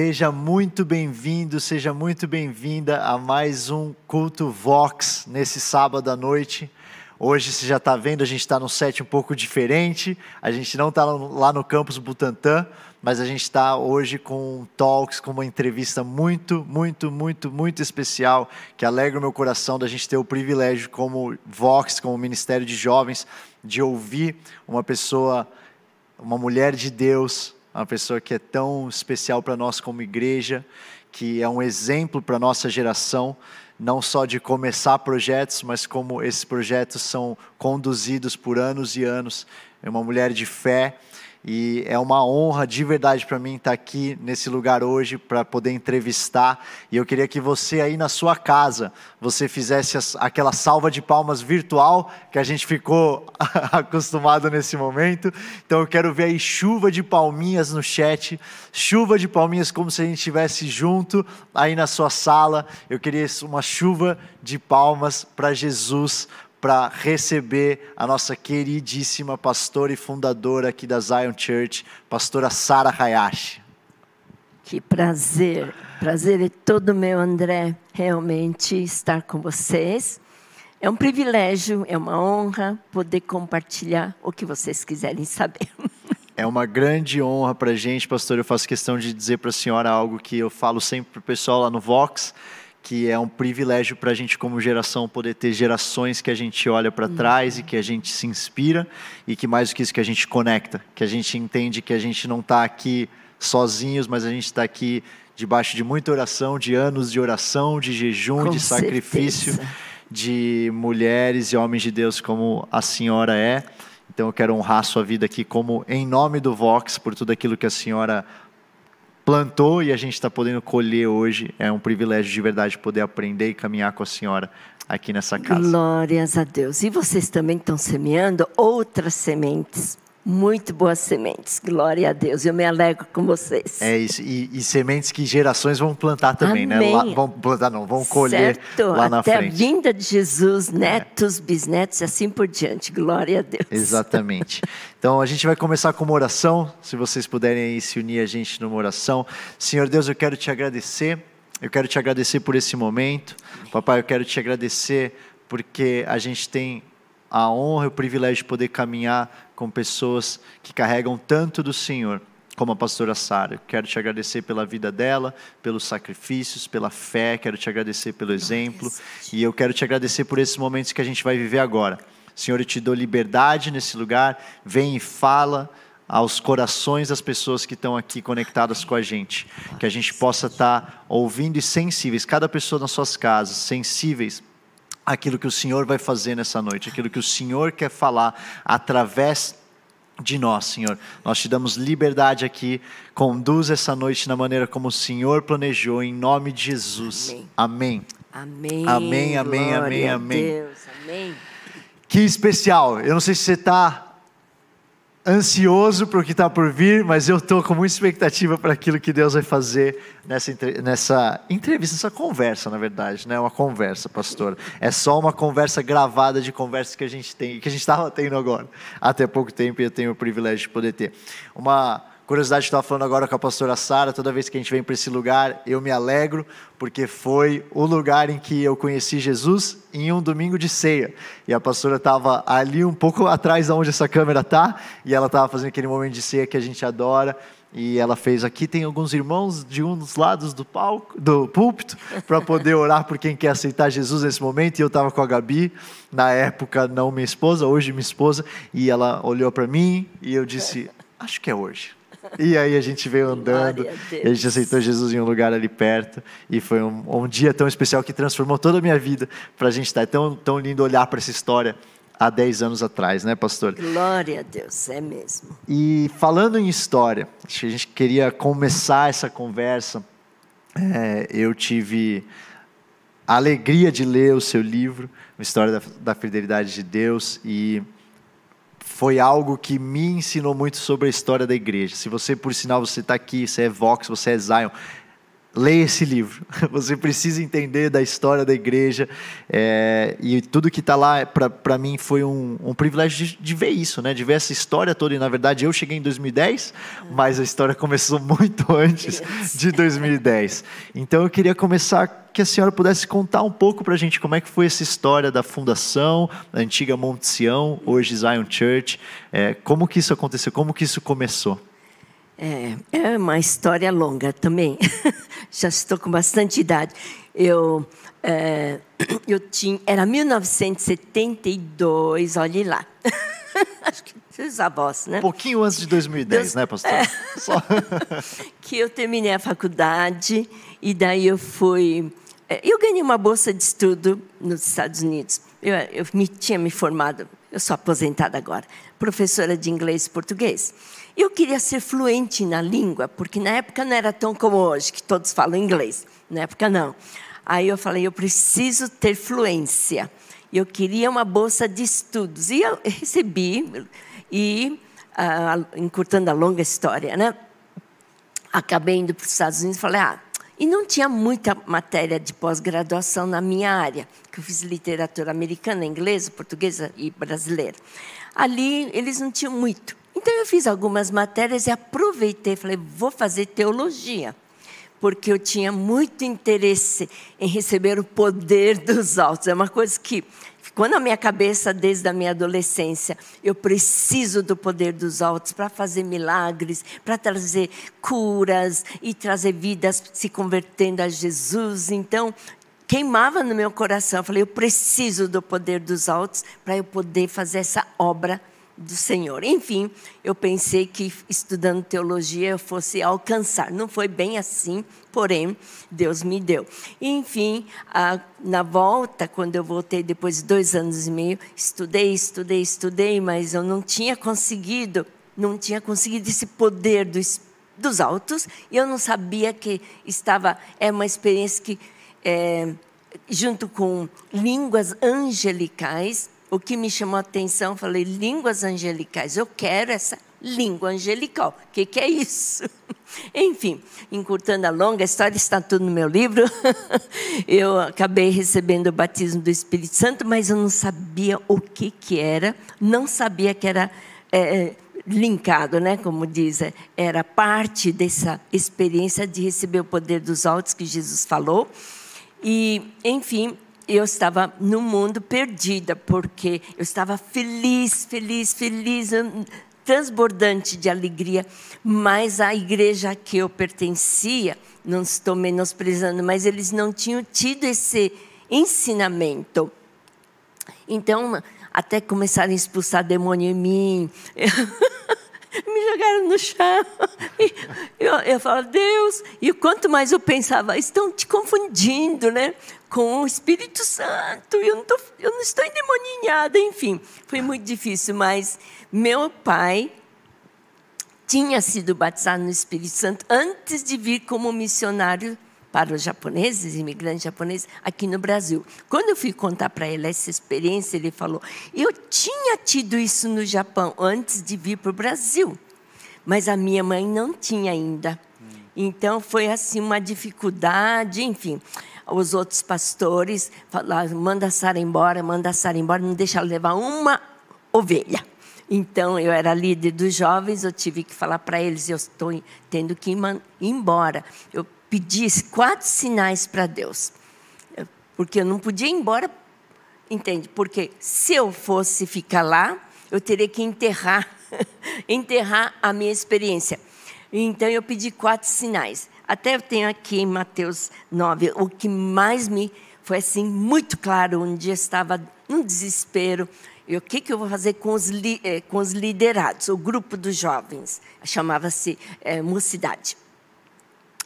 Seja muito bem-vindo, seja muito bem-vinda a mais um culto Vox nesse sábado à noite. Hoje você já está vendo, a gente está num set um pouco diferente. A gente não está lá no campus Butantã, mas a gente está hoje com talks, com uma entrevista muito, muito, muito, muito especial, que alegra o meu coração da gente ter o privilégio, como Vox, como Ministério de Jovens, de ouvir uma pessoa, uma mulher de Deus, uma pessoa que é tão especial para nós como igreja, que é um exemplo para a nossa geração, não só de começar projetos, mas como esses projetos são conduzidos por anos e anos. É uma mulher de fé e é uma honra de verdade para mim estar aqui nesse lugar hoje para poder entrevistar. E eu queria que você aí na sua casa, você fizesse aquela salva de palmas virtual que a gente ficou acostumado nesse momento. Então eu quero ver aí chuva de palminhas no chat, chuva de palminhas como se a gente estivesse junto aí na sua sala. Eu queria uma chuva de palmas para Jesus, para receber a nossa queridíssima pastora e fundadora aqui da Zion Church, pastora Sara Hayashi. Que prazer, prazer é todo meu, André, realmente estar com vocês. É um privilégio, é uma honra poder compartilhar o que vocês quiserem saber. É uma grande honra para a gente, pastor. Eu faço questão de dizer para a senhora algo que eu falo sempre para o pessoal lá no Vox que é um privilégio para a gente como geração poder ter gerações que a gente olha para trás uhum. e que a gente se inspira e que mais do que isso que a gente conecta, que a gente entende que a gente não está aqui sozinhos, mas a gente está aqui debaixo de muita oração, de anos de oração, de jejum, Com de sacrifício, certeza. de mulheres e homens de Deus como a senhora é. Então eu quero honrar a sua vida aqui como em nome do Vox por tudo aquilo que a senhora plantou e a gente está podendo colher hoje. É um privilégio de verdade poder aprender e caminhar com a senhora aqui nessa casa. Glórias a Deus. E vocês também estão semeando outras sementes muito boas sementes. Glória a Deus. Eu me alegro com vocês. É isso. E, e sementes que gerações vão plantar também, né? Amém. né? Lá, vão plantar, não, vão colher certo. lá na Até frente. a vinda de Jesus, netos, é. bisnetos e assim por diante. Glória a Deus. Exatamente. Então a gente vai começar com uma oração. Se vocês puderem aí se unir a gente numa oração. Senhor Deus, eu quero te agradecer. Eu quero te agradecer por esse momento. Papai, eu quero te agradecer porque a gente tem a honra e o privilégio de poder caminhar com pessoas que carregam tanto do Senhor, como a pastora Sara. Quero te agradecer pela vida dela, pelos sacrifícios, pela fé, quero te agradecer pelo exemplo e eu quero te agradecer por esses momentos que a gente vai viver agora. Senhor, eu te dou liberdade nesse lugar, vem e fala aos corações das pessoas que estão aqui conectadas com a gente, que a gente possa estar ouvindo e sensíveis, cada pessoa nas suas casas, sensíveis aquilo que o Senhor vai fazer nessa noite, aquilo que o Senhor quer falar através de nós, Senhor. Nós te damos liberdade aqui. Conduz essa noite na maneira como o Senhor planejou, em nome de Jesus. Amém. Amém. Amém. Amém, amém, amém. Amém. Que especial. Eu não sei se você está ansioso para o que está por vir, mas eu estou com muita expectativa para aquilo que Deus vai fazer nessa, nessa entrevista, nessa conversa, na verdade, não é uma conversa, pastor. É só uma conversa gravada de conversas que a gente tem, que a gente estava tendo agora, até pouco tempo, e eu tenho o privilégio de poder ter. Uma curiosidade estava falando agora com a pastora Sara, toda vez que a gente vem para esse lugar, eu me alegro, porque foi o lugar em que eu conheci Jesus em um domingo de ceia. E a pastora estava ali um pouco atrás de onde essa câmera está, e ela estava fazendo aquele momento de ceia que a gente adora. E ela fez aqui tem alguns irmãos de um dos lados do palco, do púlpito, para poder orar por quem quer aceitar Jesus nesse momento. E eu estava com a Gabi, na época não minha esposa, hoje minha esposa, e ela olhou para mim e eu disse: "Acho que é hoje". E aí a gente veio andando, a a gente aceitou Jesus em um lugar ali perto, e foi um, um dia tão especial que transformou toda a minha vida para a gente estar. É tão, tão lindo olhar para essa história há 10 anos atrás, né, pastor? Glória a Deus. É mesmo. E falando em história, acho que a gente queria começar essa conversa. É, eu tive a alegria de ler o seu livro, uma história da, da fidelidade de Deus, e foi algo que me ensinou muito sobre a história da igreja. Se você, por sinal, você está aqui, você é Vox, você é Zion, leia esse livro. Você precisa entender da história da igreja. É, e tudo que está lá, para mim, foi um, um privilégio de, de, ver isso, né? de ver essa história toda. E, na verdade, eu cheguei em 2010, mas a história começou muito antes de 2010. Então, eu queria começar que a senhora pudesse contar um pouco para a gente como é que foi essa história da fundação, da antiga Monte Sião, hoje Zion Church. É, como que isso aconteceu? Como que isso começou? É, é uma história longa também. Já estou com bastante idade. Eu, é, eu tinha, era 1972, olhe lá. Acho que seus avós, né? Um pouquinho antes de 2010, Deus, né, pastor? É, que eu terminei a faculdade e daí eu fui. É, eu ganhei uma bolsa de estudo nos Estados Unidos. Eu, eu me, tinha me formado, eu sou aposentada agora, professora de inglês e português. Eu queria ser fluente na língua, porque na época não era tão como hoje, que todos falam inglês. Na época, não. Aí eu falei, eu preciso ter fluência. Eu queria uma bolsa de estudos. E eu recebi, e, uh, encurtando a longa história, né? acabei indo para os Estados Unidos e falei, ah, e não tinha muita matéria de pós-graduação na minha área, que eu fiz literatura americana, inglesa, portuguesa e brasileira. Ali eles não tinham muito. Então eu fiz algumas matérias e aproveitei, falei, vou fazer teologia, porque eu tinha muito interesse em receber o poder dos altos. É uma coisa que ficou na minha cabeça desde a minha adolescência. Eu preciso do poder dos altos para fazer milagres, para trazer curas e trazer vidas se convertendo a Jesus. Então, queimava no meu coração. Eu falei, eu preciso do poder dos altos para eu poder fazer essa obra do Senhor. Enfim, eu pensei que estudando teologia eu fosse alcançar. Não foi bem assim, porém, Deus me deu. Enfim, a, na volta, quando eu voltei depois de dois anos e meio, estudei, estudei, estudei, mas eu não tinha conseguido, não tinha conseguido esse poder dos, dos altos, e eu não sabia que estava, é uma experiência que, é, junto com línguas angelicais, o que me chamou a atenção, falei, línguas angelicais, eu quero essa língua angelical. O que, que é isso? Enfim, encurtando a longa história, está tudo no meu livro. eu acabei recebendo o batismo do Espírito Santo, mas eu não sabia o que, que era, não sabia que era é, linkado, né? como diz, era parte dessa experiência de receber o poder dos altos que Jesus falou. E, enfim, eu estava no mundo perdida, porque eu estava feliz, feliz, feliz, transbordante de alegria, mas a igreja a que eu pertencia, não estou menosprezando, mas eles não tinham tido esse ensinamento. Então, até começaram a expulsar demônio em mim. me jogaram no chão. E eu, eu falo, Deus. E quanto mais eu pensava, estão te confundindo, né? Com o Espírito Santo. Eu não, tô, eu não estou endemoninhada. Enfim, foi muito difícil. Mas meu pai tinha sido batizado no Espírito Santo antes de vir como missionário para os japoneses, imigrantes japoneses, aqui no Brasil. Quando eu fui contar para ele essa experiência, ele falou: Eu tinha tido isso no Japão antes de vir para o Brasil, mas a minha mãe não tinha ainda. Então foi assim uma dificuldade, enfim. Os outros pastores falaram: manda a Sara embora, manda a Sara embora, não deixa ela levar uma ovelha. Então, eu era líder dos jovens, eu tive que falar para eles: eu estou tendo que ir embora. Eu pedisse quatro sinais para Deus. Porque eu não podia ir embora, entende? Porque se eu fosse ficar lá, eu teria que enterrar, enterrar a minha experiência. Então eu pedi quatro sinais. Até eu tenho aqui em Mateus 9, o que mais me foi assim muito claro. Um dia estava num desespero. E o que, que eu vou fazer com os, eh, com os liderados, o grupo dos jovens? Chamava-se é, Mocidade.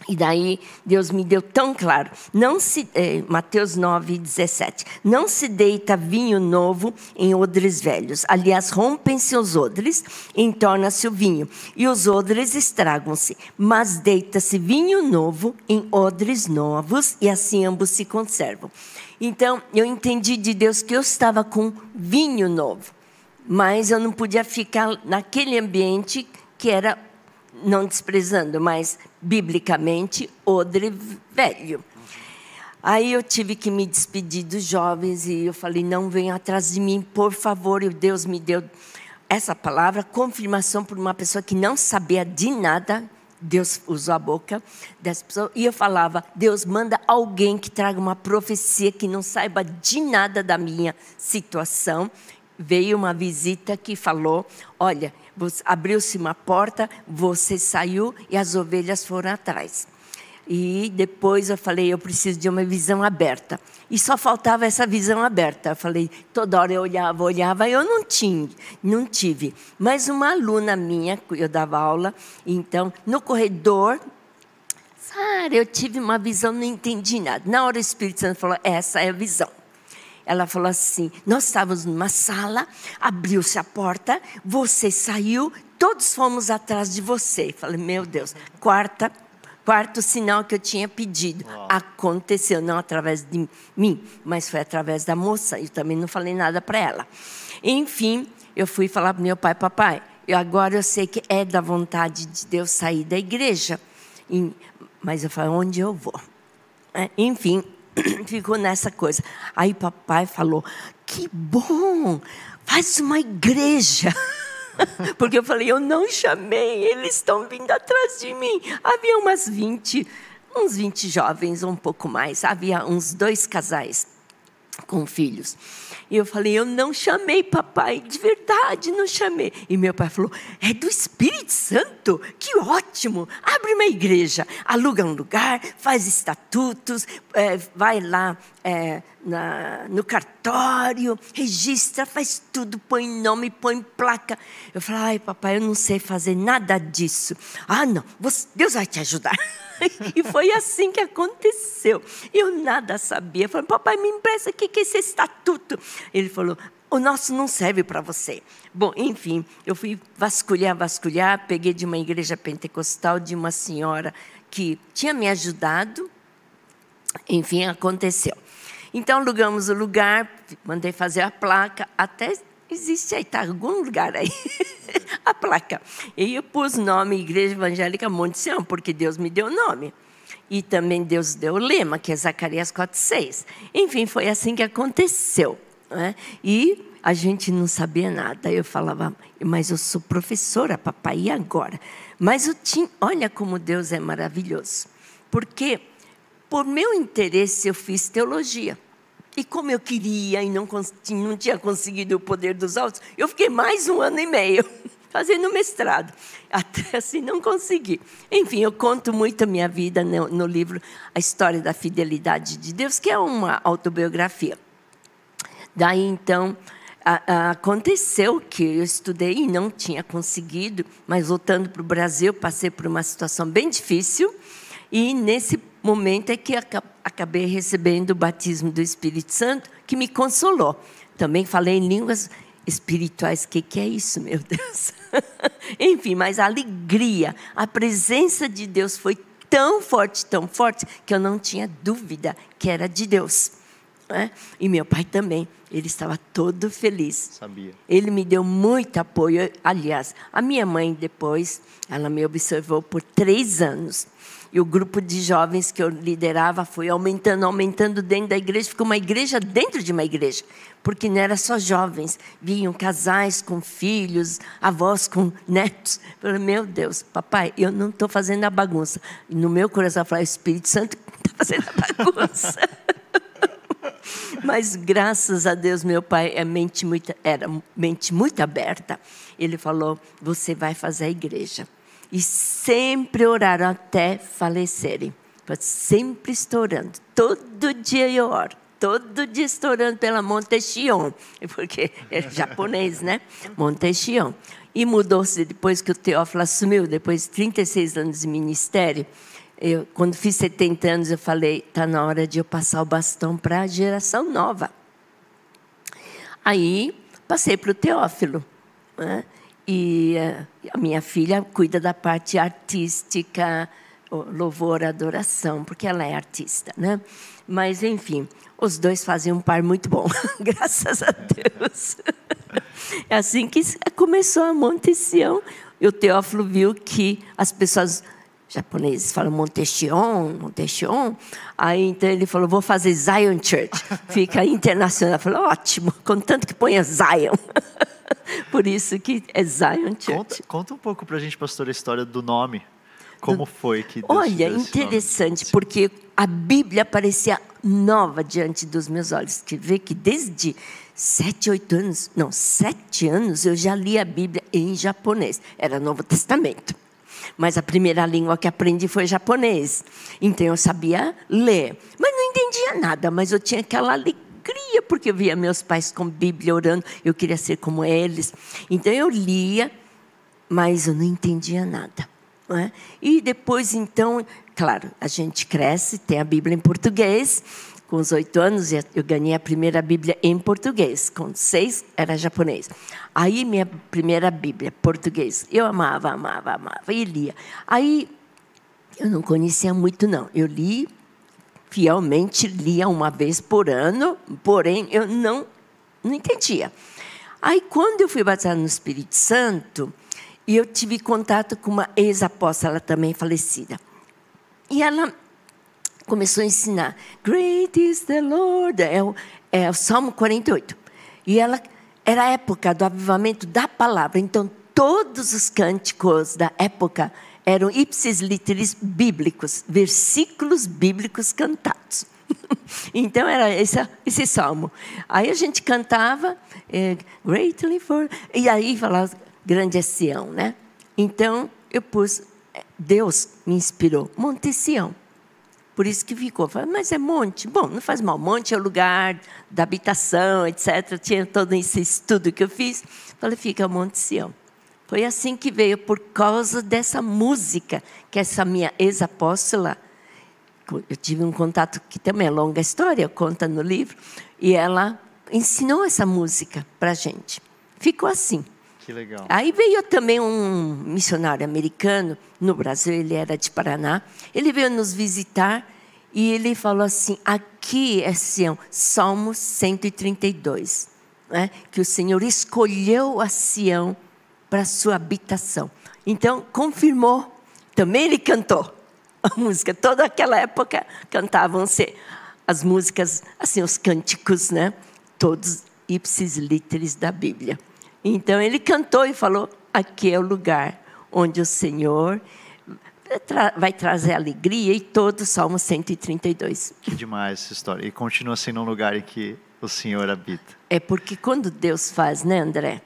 E daí Deus me deu tão claro. Não se, eh, Mateus 9, 17. Não se deita vinho novo em odres velhos. Aliás, rompem-se os odres e torna-se o vinho. E os odres estragam-se. Mas deita-se vinho novo em odres novos e assim ambos se conservam. Então, eu entendi de Deus que eu estava com vinho novo. Mas eu não podia ficar naquele ambiente que era não desprezando, mas biblicamente, odre velho. Aí eu tive que me despedir dos jovens e eu falei: não venham atrás de mim, por favor. E Deus me deu essa palavra, confirmação por uma pessoa que não sabia de nada. Deus usou a boca dessa pessoa. E eu falava: Deus manda alguém que traga uma profecia que não saiba de nada da minha situação. Veio uma visita que falou: Olha, abriu-se uma porta, você saiu e as ovelhas foram atrás. E depois eu falei, eu preciso de uma visão aberta. E só faltava essa visão aberta. Eu falei, toda hora eu olhava, olhava, eu não tinha, não tive. Mas uma aluna minha, eu dava aula, então, no corredor, Sara, eu tive uma visão, não entendi nada. Na hora o Espírito Santo falou, essa é a visão. Ela falou assim: Nós estávamos numa sala, abriu-se a porta, você saiu, todos fomos atrás de você. Falei: Meu Deus, quarta, quarto sinal que eu tinha pedido. Uau. Aconteceu, não através de mim, mas foi através da moça. Eu também não falei nada para ela. Enfim, eu fui falar para meu pai: Papai, eu agora eu sei que é da vontade de Deus sair da igreja. Mas eu falei: Onde eu vou? É, enfim, ficou nessa coisa. Aí papai falou: que bom, faz uma igreja. Porque eu falei, eu não chamei, eles estão vindo atrás de mim. Havia umas 20, uns 20 jovens, um pouco mais. Havia uns dois casais com filhos. E eu falei, eu não chamei papai, de verdade não chamei. E meu pai falou, é do Espírito Santo? Que ótimo! Abre uma igreja, aluga um lugar, faz estatutos, é, vai lá é, na, no cartório, registra, faz tudo, põe nome, põe placa. Eu falei, ai papai, eu não sei fazer nada disso. Ah, não, você, Deus vai te ajudar. e foi assim que aconteceu. Eu nada sabia. Falei, papai, me empresta o que é esse estatuto. Ele falou, o nosso não serve para você. Bom, enfim, eu fui vasculhar, vasculhar, peguei de uma igreja pentecostal de uma senhora que tinha me ajudado. Enfim, aconteceu. Então, alugamos o lugar, mandei fazer a placa, até existe aí, está algum lugar aí, a placa. E eu pus nome Igreja Evangélica Monte Sião, porque Deus me deu nome. E também Deus deu o lema, que é Zacarias 4,6. Enfim, foi assim que aconteceu. Né? E a gente não sabia nada. Eu falava, mas eu sou professora, papai, e agora? Mas eu tinha, olha como Deus é maravilhoso. Porque, por meu interesse, eu fiz teologia. E como eu queria e não, não tinha conseguido o poder dos altos, eu fiquei mais um ano e meio fazendo mestrado. Até assim não consegui. Enfim, eu conto muito a minha vida no, no livro A História da Fidelidade de Deus, que é uma autobiografia. Daí então a, a, aconteceu que eu estudei e não tinha conseguido, mas voltando para o Brasil, passei por uma situação bem difícil. E nesse momento é que acabei recebendo o batismo do Espírito Santo, que me consolou. Também falei em línguas espirituais. O que, que é isso, meu Deus? Enfim, mas a alegria, a presença de Deus foi tão forte, tão forte, que eu não tinha dúvida que era de Deus. Né? E meu pai também, ele estava todo feliz. Sabia. Ele me deu muito apoio. Aliás, a minha mãe depois, ela me observou por três anos. E o grupo de jovens que eu liderava foi aumentando, aumentando dentro da igreja. Ficou uma igreja dentro de uma igreja. Porque não era só jovens. Vinham casais com filhos, avós com netos. Eu falei, meu Deus, papai, eu não estou fazendo a bagunça. E no meu coração eu falei, o Espírito Santo está fazendo a bagunça. Mas graças a Deus, meu pai é mente muito, era mente muito aberta. Ele falou: Você vai fazer a igreja e sempre oraram até falecerem. Sempre estourando. Todo dia eu oro. Todo dia estourando pela Montesquion, porque é japonês, né? Montesquion. E mudou-se depois que o Teófilo assumiu, depois de 36 anos de ministério. Eu, quando fiz 70 anos, eu falei: está na hora de eu passar o bastão para a geração nova. Aí passei para o Teófilo. Né? E eh, a minha filha cuida da parte artística, louvor, adoração, porque ela é artista, né? Mas, enfim, os dois fazem um par muito bom, graças a Deus. É assim que começou a Monte Sião, E o Teófilo viu que as pessoas japoneses falam Montession, Montession. Aí então ele falou, vou fazer Zion Church. Fica internacional. Eu falei, ótimo, contanto que ponha Zion. Por isso que é Zion Church. Conta, conta um pouco para a gente, pastor, a história do nome. Como foi que Deus Olha, interessante, porque a Bíblia parecia nova diante dos meus olhos. Que vê que desde sete, oito anos, não, sete anos, eu já li a Bíblia em japonês. Era Novo Testamento. Mas a primeira língua que aprendi foi japonês. Então eu sabia ler. Mas não entendia nada, mas eu tinha aquela alegria, porque eu via meus pais com Bíblia orando, eu queria ser como eles. Então eu lia, mas eu não entendia nada. É? E depois, então, claro, a gente cresce, tem a Bíblia em português. Com os oito anos, eu ganhei a primeira Bíblia em português. Com seis, era japonês. Aí, minha primeira Bíblia, português. Eu amava, amava, amava e lia. Aí, eu não conhecia muito, não. Eu li, fielmente lia uma vez por ano, porém, eu não, não entendia. Aí, quando eu fui batizada no Espírito Santo, eu tive contato com uma ex-apóstola também falecida. E ela começou a ensinar. Great is the Lord. É o, é o Salmo 48. E ela era a época do avivamento da palavra. Então, todos os cânticos da época eram ipsis literis bíblicos, versículos bíblicos cantados. então, era esse, esse salmo. Aí a gente cantava, é, greatly for... E aí falava grande é Sião, né? Então eu pus, Deus me inspirou, Monte Sião. Por isso que ficou. Mas é monte. Bom, não faz mal. Monte é o lugar da habitação, etc. Tinha todo esse estudo que eu fiz. Falei, fica Monte Sião. Foi assim que veio, por causa dessa música, que essa minha ex-apóstola, eu tive um contato que também é longa história, conta no livro, e ela ensinou essa música para a gente. Ficou assim. Que legal. Aí veio também um missionário americano no Brasil, ele era de Paraná. Ele veio nos visitar e ele falou assim: aqui é Sião, Salmo 132, né? que o Senhor escolheu a Sião para sua habitação. Então, confirmou. Também ele cantou a música. Toda aquela época cantavam-se as músicas, assim, os cânticos, né? Todos ipsis literis da Bíblia. Então ele cantou e falou: aqui é o lugar onde o Senhor vai trazer alegria e todo o Salmo 132. Que demais essa história. E continua sendo um lugar em que o Senhor habita. É porque quando Deus faz, né, André?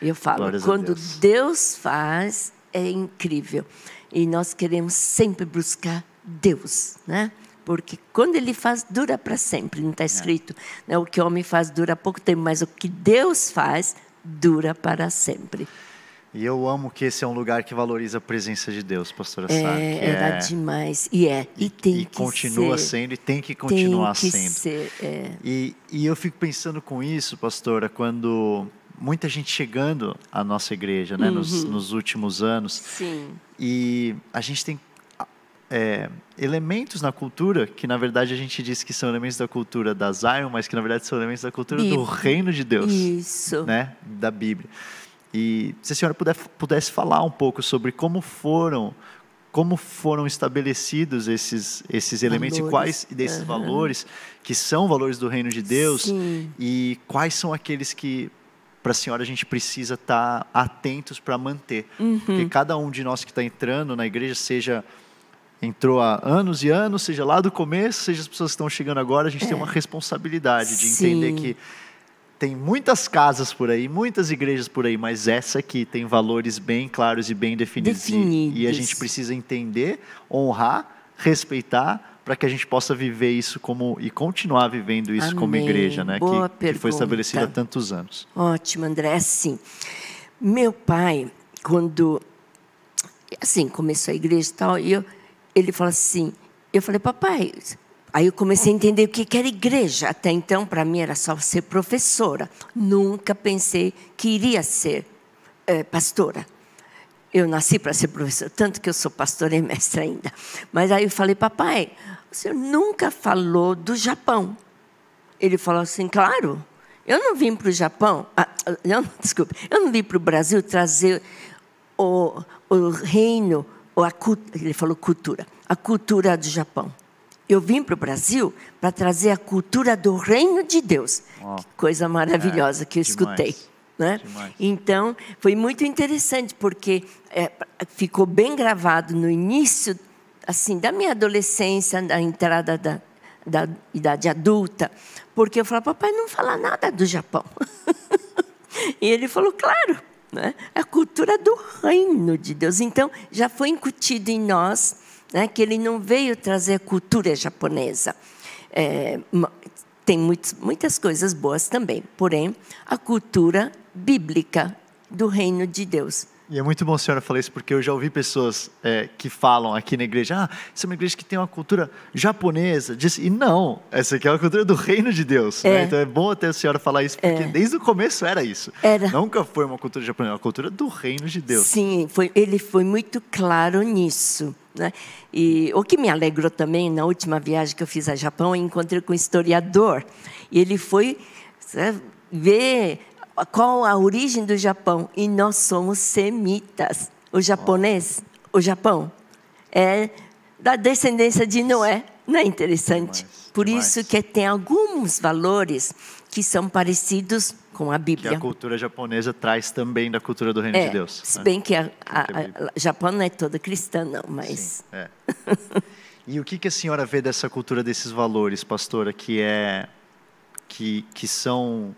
Eu falo, Glórias quando Deus. Deus faz, é incrível. E nós queremos sempre buscar Deus, né? Porque quando ele faz, dura para sempre, não está é. escrito. É. Né? O que o homem faz dura pouco tempo, mas o que Deus faz dura para sempre. E eu amo que esse é um lugar que valoriza a presença de Deus, pastora é. Era é... demais. E é. E, e tem e que continua ser. sendo e tem que continuar tem que sendo. Ser, é. e, e eu fico pensando com isso, pastora, quando muita gente chegando à nossa igreja, né, uhum. nos, nos, últimos anos. Sim. E a gente tem é, elementos na cultura que, na verdade, a gente diz que são elementos da cultura da Zion, mas que, na verdade, são elementos da cultura Bíblia. do reino de Deus. Isso. Né? Da Bíblia. E se a senhora puder, pudesse falar um pouco sobre como foram como foram estabelecidos esses esses elementos valores. e quais desses uhum. valores que são valores do reino de Deus Sim. e quais são aqueles que para a senhora a gente precisa estar tá atentos para manter uhum. porque cada um de nós que está entrando na igreja seja entrou há anos e anos, seja lá do começo, seja as pessoas que estão chegando agora, a gente é. tem uma responsabilidade de Sim. entender que tem muitas casas por aí, muitas igrejas por aí, mas essa aqui tem valores bem claros e bem definidos. definidos. E, e a gente precisa entender, honrar, respeitar, para que a gente possa viver isso como e continuar vivendo isso Amém. como igreja, né? Boa que, que foi estabelecido há tantos anos. Ótimo, André. Assim, meu pai, quando assim começou a igreja e tal, eu ele falou assim, eu falei, papai, aí eu comecei a entender o que era igreja. Até então, para mim, era só ser professora. Nunca pensei que iria ser é, pastora. Eu nasci para ser professora, tanto que eu sou pastora e mestra ainda. Mas aí eu falei, papai, o senhor nunca falou do Japão. Ele falou assim, claro, eu não vim para o Japão, ah, eu, desculpe, eu não vim para o Brasil trazer o, o reino, a, ele falou cultura, a cultura do Japão. Eu vim para o Brasil para trazer a cultura do reino de Deus. Oh. Que coisa maravilhosa é, que eu demais. escutei. Né? Então, foi muito interessante, porque é, ficou bem gravado no início assim da minha adolescência, da entrada da, da idade adulta, porque eu falava, papai não fala nada do Japão. e ele falou, claro, né? a cultura do reino de Deus. Então, já foi incutido em nós né, que ele não veio trazer a cultura japonesa. É, tem muitos, muitas coisas boas também, porém, a cultura bíblica do reino de Deus. E é muito bom a senhora falar isso, porque eu já ouvi pessoas é, que falam aqui na igreja, ah, essa é uma igreja que tem uma cultura japonesa. Diz, e não, essa aqui é uma cultura do reino de Deus. Né? É. Né? Então é bom até a senhora falar isso, porque é. desde o começo era isso. Era. Nunca foi uma cultura japonesa, uma cultura do reino de Deus. Sim, foi, ele foi muito claro nisso. Né? E o que me alegrou também, na última viagem que eu fiz ao Japão, eu encontrei com um historiador. E ele foi sabe, ver qual a origem do Japão? E nós somos semitas. O japonês, o Japão, é da descendência de Noé. Não é interessante? Por isso que tem alguns valores que são parecidos com a Bíblia. Que a cultura japonesa traz também da cultura do reino é, de Deus. Se né? bem que a, a, a, Japão não é toda cristã, não, mas... Sim, é. e o que, que a senhora vê dessa cultura, desses valores, pastora, que, é, que, que são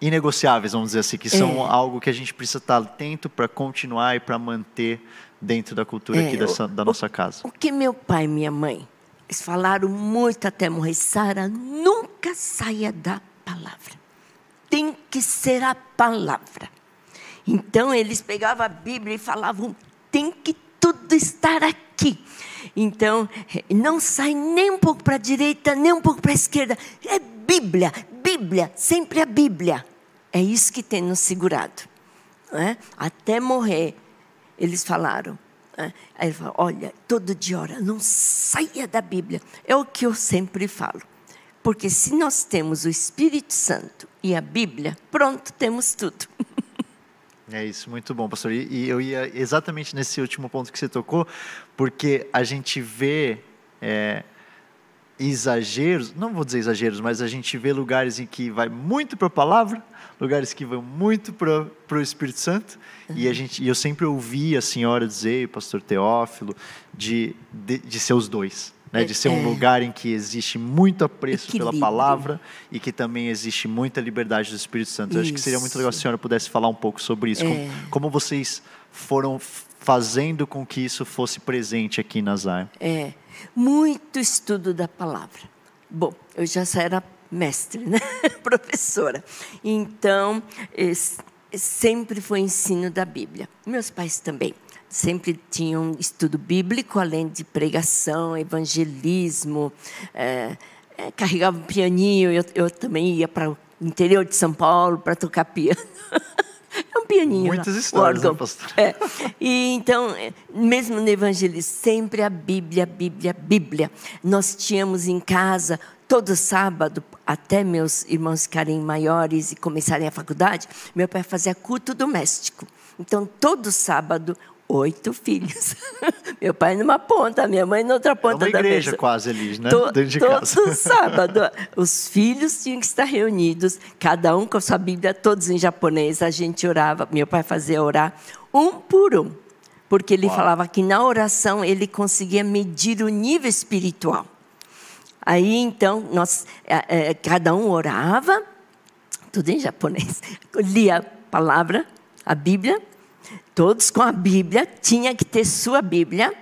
inegociáveis, vamos dizer assim, que são é. algo que a gente precisa estar atento para continuar e para manter dentro da cultura é, aqui dessa, da nossa casa. O que meu pai e minha mãe eles falaram muito até morrer, Sara, nunca saia da palavra. Tem que ser a palavra. Então eles pegavam a Bíblia e falavam, tem que tudo estar aqui. Então, não sai nem um pouco para a direita, nem um pouco para a esquerda. É Bíblia, Bíblia, sempre a Bíblia. É isso que tem nos segurado. É? Até morrer, eles falaram. É? Aí ele falou, olha, todo dia ora, não saia da Bíblia. É o que eu sempre falo. Porque se nós temos o Espírito Santo e a Bíblia, pronto, temos tudo. É isso, muito bom, pastor. E, e, eu ia exatamente nesse último ponto que você tocou, porque a gente vê é, exageros, não vou dizer exageros, mas a gente vê lugares em que vai muito para a palavra, lugares que vão muito para o Espírito Santo. Uhum. E, a gente, e eu sempre ouvi a senhora dizer, o pastor Teófilo, de, de, de ser os dois. Né, de ser um é. lugar em que existe muito apreço Equilíbrio. pela palavra e que também existe muita liberdade do Espírito Santo. Eu acho que seria muito legal se a senhora pudesse falar um pouco sobre isso. É. Como, como, vocês foram fazendo com que isso fosse presente aqui na Zion? É, muito estudo da palavra. Bom, eu já era mestre, né? professora. Então, sempre foi ensino da Bíblia. Meus pais também sempre tinham estudo bíblico, além de pregação, evangelismo, é, é, carregava um pianinho, eu, eu também ia para o interior de São Paulo para tocar piano. É um pianinho. Muitas lá, histórias, né, pastor? É. E então, mesmo no evangelismo, sempre a Bíblia, Bíblia, Bíblia. Nós tínhamos em casa, todo sábado, até meus irmãos ficarem maiores e começarem a faculdade, meu pai fazia culto doméstico. Então, todo sábado, oito filhos. Meu pai numa ponta, minha mãe na outra ponta é uma igreja quase ali, né? To, Dentro de todo casa. sábado, os filhos tinham que estar reunidos, cada um com a sua Bíblia, todos em japonês. A gente orava, meu pai fazia orar um por um, porque ele Uau. falava que na oração ele conseguia medir o nível espiritual. Aí então nós, é, é, cada um orava, tudo em japonês, lia a palavra, a Bíblia, todos com a Bíblia, tinha que ter sua Bíblia.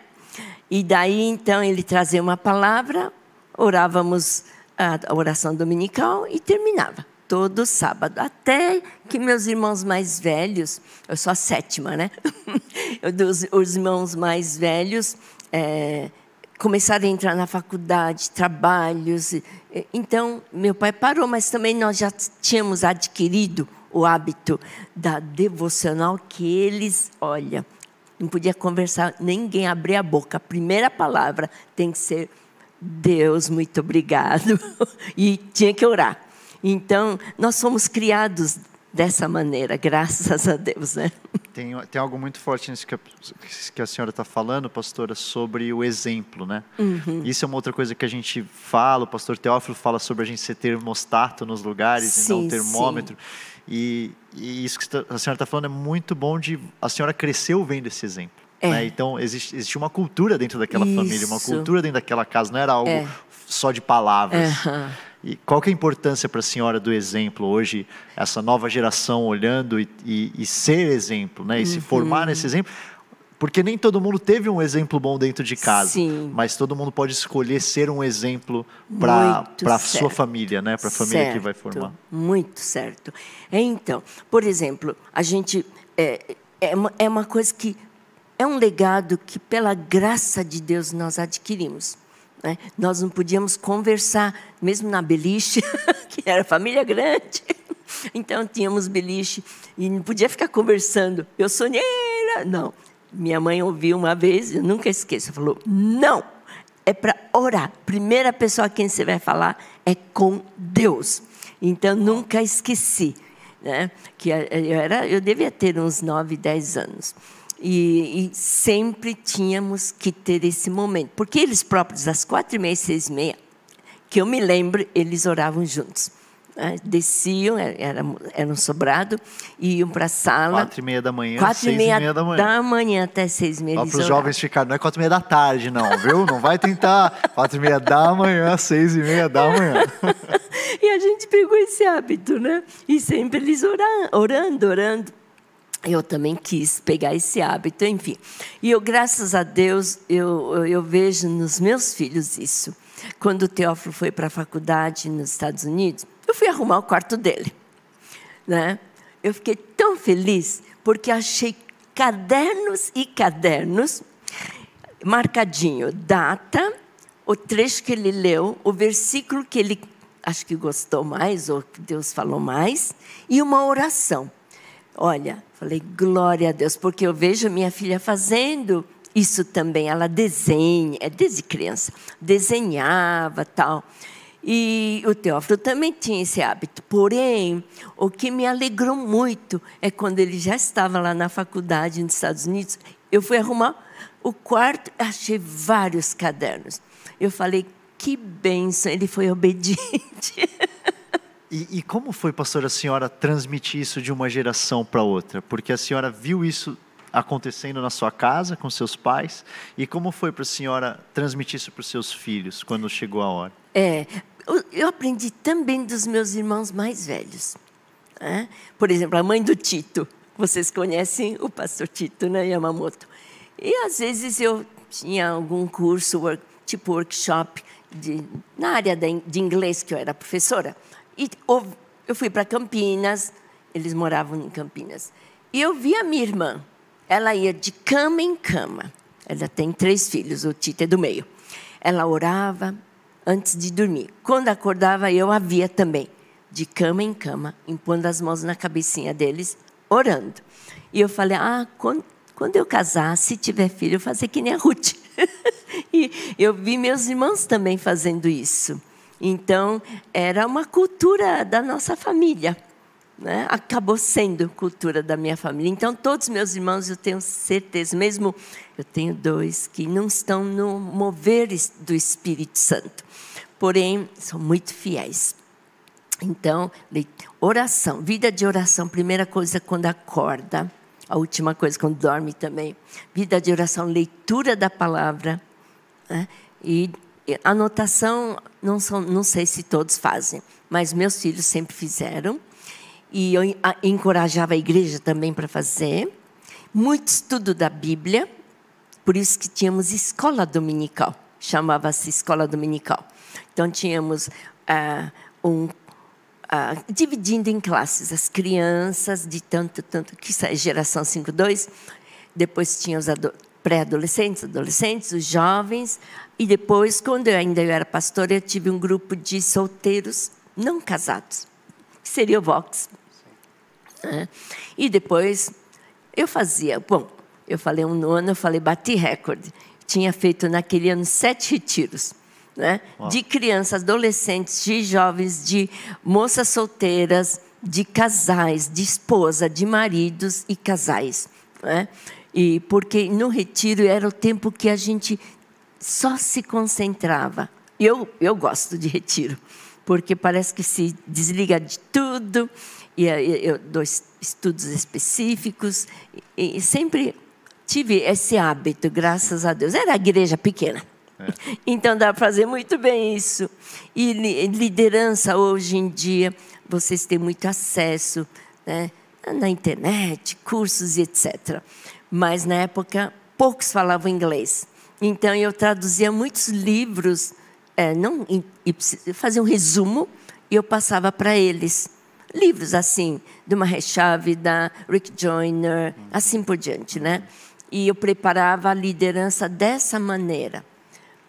E daí então ele trazia uma palavra, orávamos a oração dominical e terminava todo sábado, até que meus irmãos mais velhos, eu sou a sétima, né? Os, os irmãos mais velhos é, começaram a entrar na faculdade, trabalhos. Então, meu pai parou, mas também nós já tínhamos adquirido o hábito da devocional que eles, olha, não podia conversar, ninguém abrir a boca. A primeira palavra tem que ser Deus, muito obrigado. e tinha que orar. Então, nós fomos criados dessa maneira, graças a Deus, né? Tem, tem algo muito forte nisso que a, que a senhora está falando, pastora, sobre o exemplo, né? Uhum. Isso é uma outra coisa que a gente fala, o pastor Teófilo fala sobre a gente ser termostato nos lugares sim, e não termômetro. E, e, isso que a senhora está falando é muito bom de... A senhora cresceu vendo esse exemplo. É. Né? Então, existe, existe uma cultura dentro daquela isso. família, uma cultura dentro daquela casa, não era algo é. só de palavras. Uhum. E qual que é a importância para a senhora do exemplo hoje, essa nova geração olhando e, e, e ser exemplo, né? E uhum. se formar nesse exemplo? Porque nem todo mundo teve um exemplo bom dentro de casa, Sim. mas todo mundo pode escolher ser um exemplo para a sua família, né? Para a família certo. que vai formar. Muito certo. Então, por exemplo, a gente é, é, uma, é uma coisa que é um legado que, pela graça de Deus, nós adquirimos. Né? Nós não podíamos conversar, mesmo na beliche, que era família grande. Então tínhamos beliche e não podia ficar conversando. Eu sonhei, não. Minha mãe ouviu uma vez, eu nunca esqueço, falou: não, é para orar. Primeira pessoa a quem você vai falar é com Deus. Então nunca esqueci, né? Que eu era, eu devia ter uns 9, 10 anos. E, e, sempre tínhamos que ter esse momento. Porque eles próprios, às quatro e meia, seis e meia, que eu me lembro, eles oravam juntos. Né? Desciam, era, era um sobrado, iam para a sala. Quatro e meia da manhã, quatro seis e meia, e meia da manhã. Da manhã até seis e meia. Para os jovens ficarem, não é quatro e meia da tarde, não, viu? Não vai tentar. quatro e meia da manhã, seis e meia da manhã. e a gente pegou esse hábito, né? E sempre eles orando, orando, orando eu também quis pegar esse hábito, enfim. E eu, graças a Deus, eu, eu vejo nos meus filhos isso. Quando o Teófilo foi para a faculdade nos Estados Unidos, eu fui arrumar o quarto dele. Né? Eu fiquei tão feliz porque achei cadernos e cadernos, marcadinho, data, o trecho que ele leu, o versículo que ele acho que gostou mais, ou que Deus falou mais, e uma oração. Olha, falei, glória a Deus, porque eu vejo minha filha fazendo isso também. Ela desenha, é desde criança, desenhava tal. E o Teófilo também tinha esse hábito. Porém, o que me alegrou muito é quando ele já estava lá na faculdade nos Estados Unidos, eu fui arrumar o quarto, achei vários cadernos. Eu falei, que bênção, ele foi obediente. E, e, como foi, pastor, a senhora transmitir isso de uma geração para outra? Porque a senhora viu isso acontecendo na sua casa com seus pais e como foi para a senhora transmitir isso para os seus filhos quando chegou a hora? É, eu aprendi também dos meus irmãos mais velhos. Né? Por exemplo, a mãe do Tito. Vocês conhecem o pastor Tito, né, Yamamoto? E às vezes eu tinha algum curso, tipo workshop de, na área de inglês que eu era professora. E eu fui para Campinas, eles moravam em Campinas. E eu vi a minha irmã. Ela ia de cama em cama. Ela tem três filhos, o Tito é do meio. Ela orava antes de dormir. Quando acordava, eu a via também, de cama em cama, impondo as mãos na cabecinha deles, orando. E eu falei: ah, quando, quando eu casar, se tiver filho, eu vou fazer que nem a Ruth. e eu vi meus irmãos também fazendo isso. Então, era uma cultura da nossa família. Né? Acabou sendo cultura da minha família. Então, todos meus irmãos, eu tenho certeza, mesmo eu tenho dois que não estão no mover do Espírito Santo, porém, são muito fiéis. Então, oração, vida de oração, primeira coisa quando acorda, a última coisa quando dorme também. Vida de oração, leitura da palavra. Né? E anotação, não, são, não sei se todos fazem, mas meus filhos sempre fizeram. E eu encorajava a igreja também para fazer. Muito estudo da Bíblia, por isso que tínhamos escola dominical, chamava-se escola dominical. Então tínhamos ah, um, ah, dividindo em classes as crianças de tanto, tanto, que é geração 5.2, depois tinha os pré-adolescentes, adolescentes, os jovens, e depois, quando eu ainda era pastora, eu tive um grupo de solteiros não casados, que seria o Vox. É. E depois eu fazia, bom, eu falei um ano, eu falei, bati recorde. Tinha feito naquele ano sete retiros. Né? De crianças, adolescentes, de jovens, de moças solteiras, de casais, de esposa, de maridos e casais. Né? E porque no retiro era o tempo que a gente só se concentrava. Eu, eu gosto de retiro, porque parece que se desliga de tudo, e eu dou estudos específicos, e sempre tive esse hábito, graças a Deus. Era a igreja pequena. É. Então dá para fazer muito bem isso. E liderança hoje em dia, vocês têm muito acesso né, na internet, cursos e etc. Mas na época poucos falavam inglês. Então eu traduzia muitos livros, é, não fazia um resumo e eu passava para eles livros assim, de uma rechave da Rick Joyner, assim por diante, né? E eu preparava a liderança dessa maneira.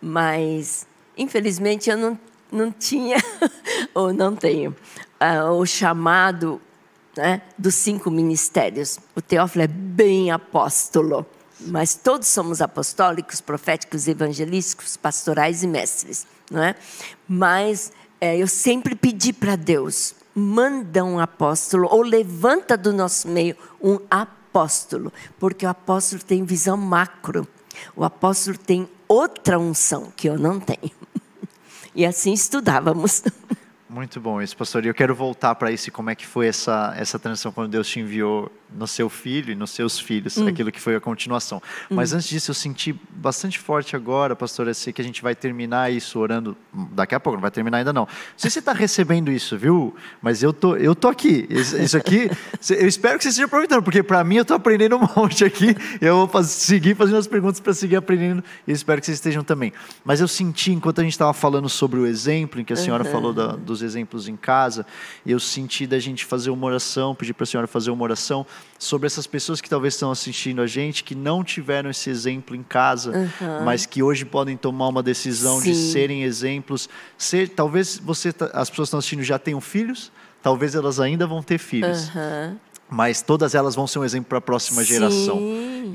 Mas, infelizmente, eu não, não tinha, ou não tenho, uh, o chamado né, dos cinco ministérios. O Teófilo é bem apóstolo, mas todos somos apostólicos, proféticos, evangelísticos, pastorais e mestres. Não é? Mas é, eu sempre pedi para Deus, manda um apóstolo, ou levanta do nosso meio um apóstolo, porque o apóstolo tem visão macro, o apóstolo tem outra unção que eu não tenho. E assim estudávamos. Muito bom isso, pastor. E eu quero voltar para isso, como é que foi essa, essa transição quando Deus te enviou no seu filho e nos seus filhos, hum. aquilo que foi a continuação. Hum. Mas antes disso, eu senti bastante forte agora, pastor, eu sei que a gente vai terminar isso orando daqui a pouco, não vai terminar ainda não. Não sei se você está recebendo isso, viu? Mas eu tô, eu tô aqui. Isso aqui, eu espero que você esteja aproveitando, porque para mim eu estou aprendendo um monte aqui. Eu vou fazer, seguir fazendo as perguntas para seguir aprendendo e espero que vocês estejam também. Mas eu senti, enquanto a gente estava falando sobre o exemplo, em que a senhora uhum. falou da, dos exemplos em casa, eu senti da gente fazer uma oração, pedir para a senhora fazer uma oração sobre essas pessoas que talvez estão assistindo a gente, que não tiveram esse exemplo em casa, uhum. mas que hoje podem tomar uma decisão Sim. de serem exemplos. Ser, talvez você, as pessoas que estão assistindo já tenham filhos, talvez elas ainda vão ter filhos. Uhum. Mas todas elas vão ser um exemplo para a próxima Sim. geração.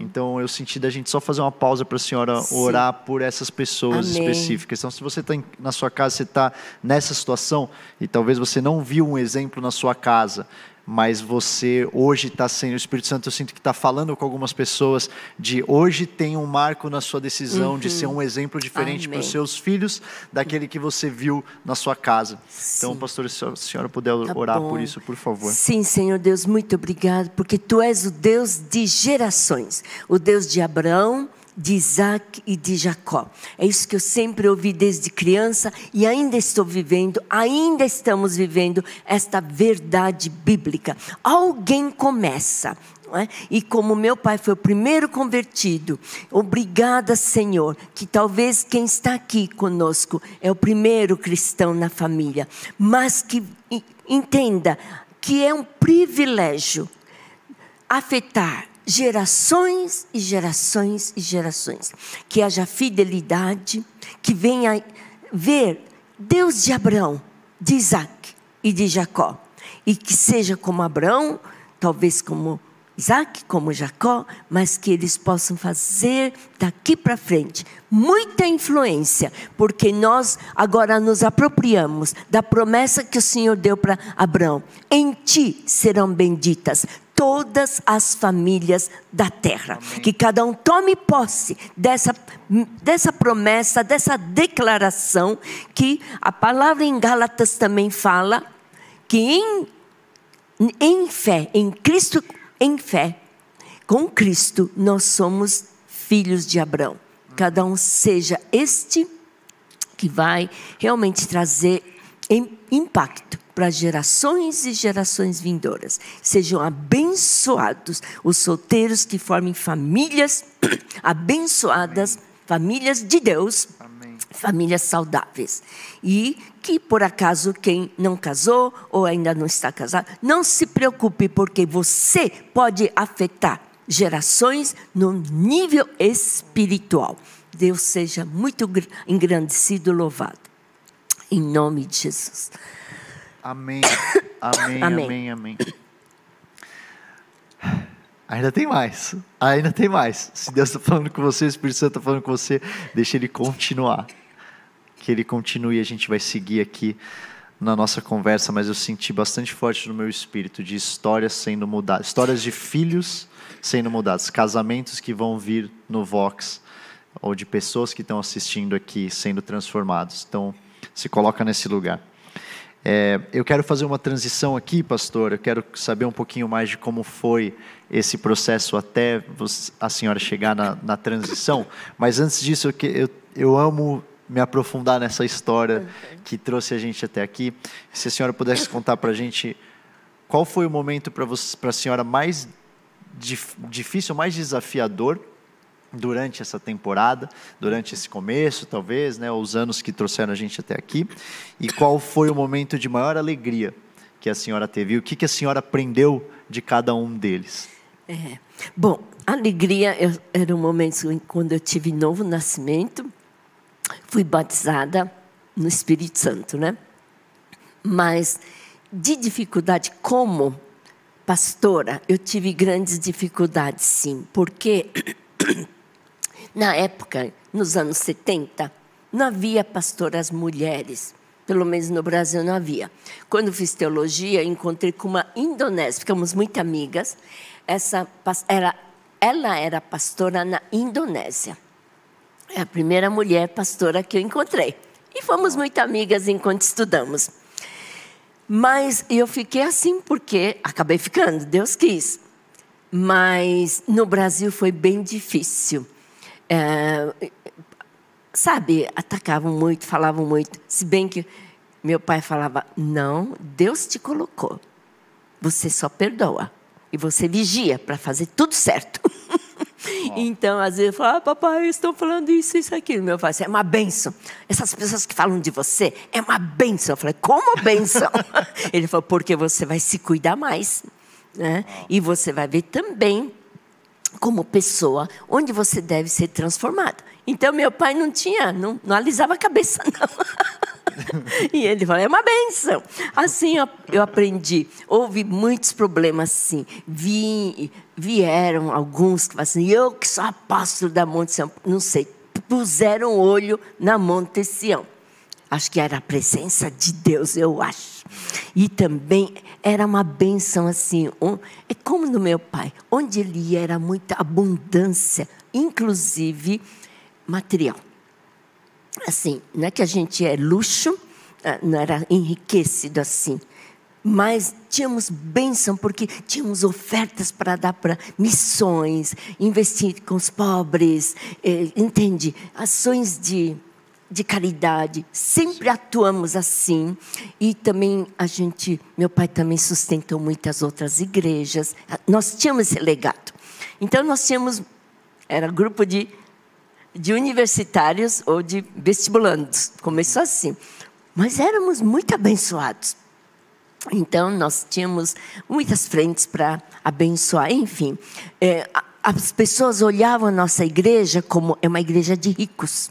Então eu senti da gente só fazer uma pausa para a senhora Sim. orar por essas pessoas Amém. específicas. Então, se você está na sua casa, você está nessa situação e talvez você não viu um exemplo na sua casa, mas você hoje está sendo, o Espírito Santo eu sinto que está falando com algumas pessoas de hoje tem um marco na sua decisão uhum. de ser um exemplo diferente para os seus filhos daquele que você viu na sua casa. Então, Sim. Então, pastor, se a senhora puder tá orar bom. por isso, por favor. Sim, Senhor Deus, muito obrigado, porque Tu és o Deus de gerações, o Deus de Abraão, de Isaac e de Jacó. É isso que eu sempre ouvi desde criança e ainda estou vivendo, ainda estamos vivendo esta verdade bíblica. Alguém começa. É? E como meu pai foi o primeiro convertido, obrigada, Senhor, que talvez quem está aqui conosco é o primeiro cristão na família, mas que entenda que é um privilégio afetar gerações e gerações e gerações. Que haja fidelidade, que venha ver Deus de Abraão, de Isaac e de Jacó. E que seja como Abraão, talvez como Isaac, como Jacó, mas que eles possam fazer daqui para frente muita influência, porque nós agora nos apropriamos da promessa que o Senhor deu para Abraão: em ti serão benditas todas as famílias da terra. Amém. Que cada um tome posse dessa, dessa promessa, dessa declaração, que a palavra em Gálatas também fala, que em, em fé, em Cristo, em fé, com Cristo, nós somos filhos de Abraão. Cada um seja este que vai realmente trazer impacto para gerações e gerações vindouras. Sejam abençoados os solteiros que formem famílias abençoadas, Amém. famílias de Deus, Amém. famílias saudáveis. E que por acaso quem não casou ou ainda não está casado, não se preocupe, porque você pode afetar gerações no nível espiritual. Deus seja muito engrandecido, louvado. Em nome de Jesus. Amém. Amém, amém, amém, amém. Ainda tem mais. Ainda tem mais. Se Deus está falando com você, o Espírito Santo está falando com você, deixa ele continuar. Que ele continue e a gente vai seguir aqui na nossa conversa, mas eu senti bastante forte no meu espírito de histórias sendo mudadas, histórias de filhos sendo mudados, casamentos que vão vir no Vox, ou de pessoas que estão assistindo aqui sendo transformados. Então, se coloca nesse lugar. É, eu quero fazer uma transição aqui, pastor. Eu quero saber um pouquinho mais de como foi esse processo até a senhora chegar na, na transição. Mas antes disso, eu, eu, eu amo me aprofundar nessa história que trouxe a gente até aqui. Se a senhora pudesse contar para a gente qual foi o momento para a senhora mais dif, difícil, mais desafiador durante essa temporada, durante esse começo, talvez, né, os anos que trouxeram a gente até aqui, e qual foi o momento de maior alegria que a senhora teve? O que, que a senhora aprendeu de cada um deles? É. Bom, alegria eu, era um momento quando eu tive novo nascimento, fui batizada no Espírito Santo, né? Mas de dificuldade como pastora, eu tive grandes dificuldades, sim, porque na época, nos anos 70, não havia pastoras mulheres. Pelo menos no Brasil não havia. Quando fiz teologia, encontrei com uma indonésia, ficamos muito amigas. Essa era, ela era pastora na Indonésia. É a primeira mulher pastora que eu encontrei. E fomos muito amigas enquanto estudamos. Mas eu fiquei assim porque acabei ficando, Deus quis. Mas no Brasil foi bem difícil. É, sabe, atacavam muito, falavam muito. Se bem que meu pai falava: não, Deus te colocou. Você só perdoa. E você vigia para fazer tudo certo. Então, às vezes, eu falo, ah, papai, estão falando isso, isso, aquilo. Meu pai, é uma benção. Essas pessoas que falam de você, é uma benção. Eu falei, como benção? Ele falou, porque você vai se cuidar mais. Né? E você vai ver também como pessoa onde você deve ser transformado. Então, meu pai não tinha, não, não alisava a cabeça, não. e ele falou, é uma benção. Assim eu aprendi. Houve muitos problemas, sim. Vi, vieram alguns que falaram assim, eu que sou apóstolo da Monte Sião, não sei, puseram olho na Monte Sião. Acho que era a presença de Deus, eu acho. E também era uma benção assim. É como no meu pai, onde ele era muita abundância, inclusive material. Assim, não é que a gente é luxo, ah, não era enriquecido assim. Mas tínhamos bênção, porque tínhamos ofertas para dar para missões, investir com os pobres, eh, entende? Ações de de caridade, sempre atuamos assim. E também a gente, meu pai também sustentou muitas outras igrejas. Nós tínhamos esse legado. Então nós tínhamos, era grupo de, de universitários ou de vestibulandos. Começou assim. Mas éramos muito abençoados. Então nós tínhamos muitas frentes para abençoar. Enfim, é, as pessoas olhavam a nossa igreja como é uma igreja de ricos.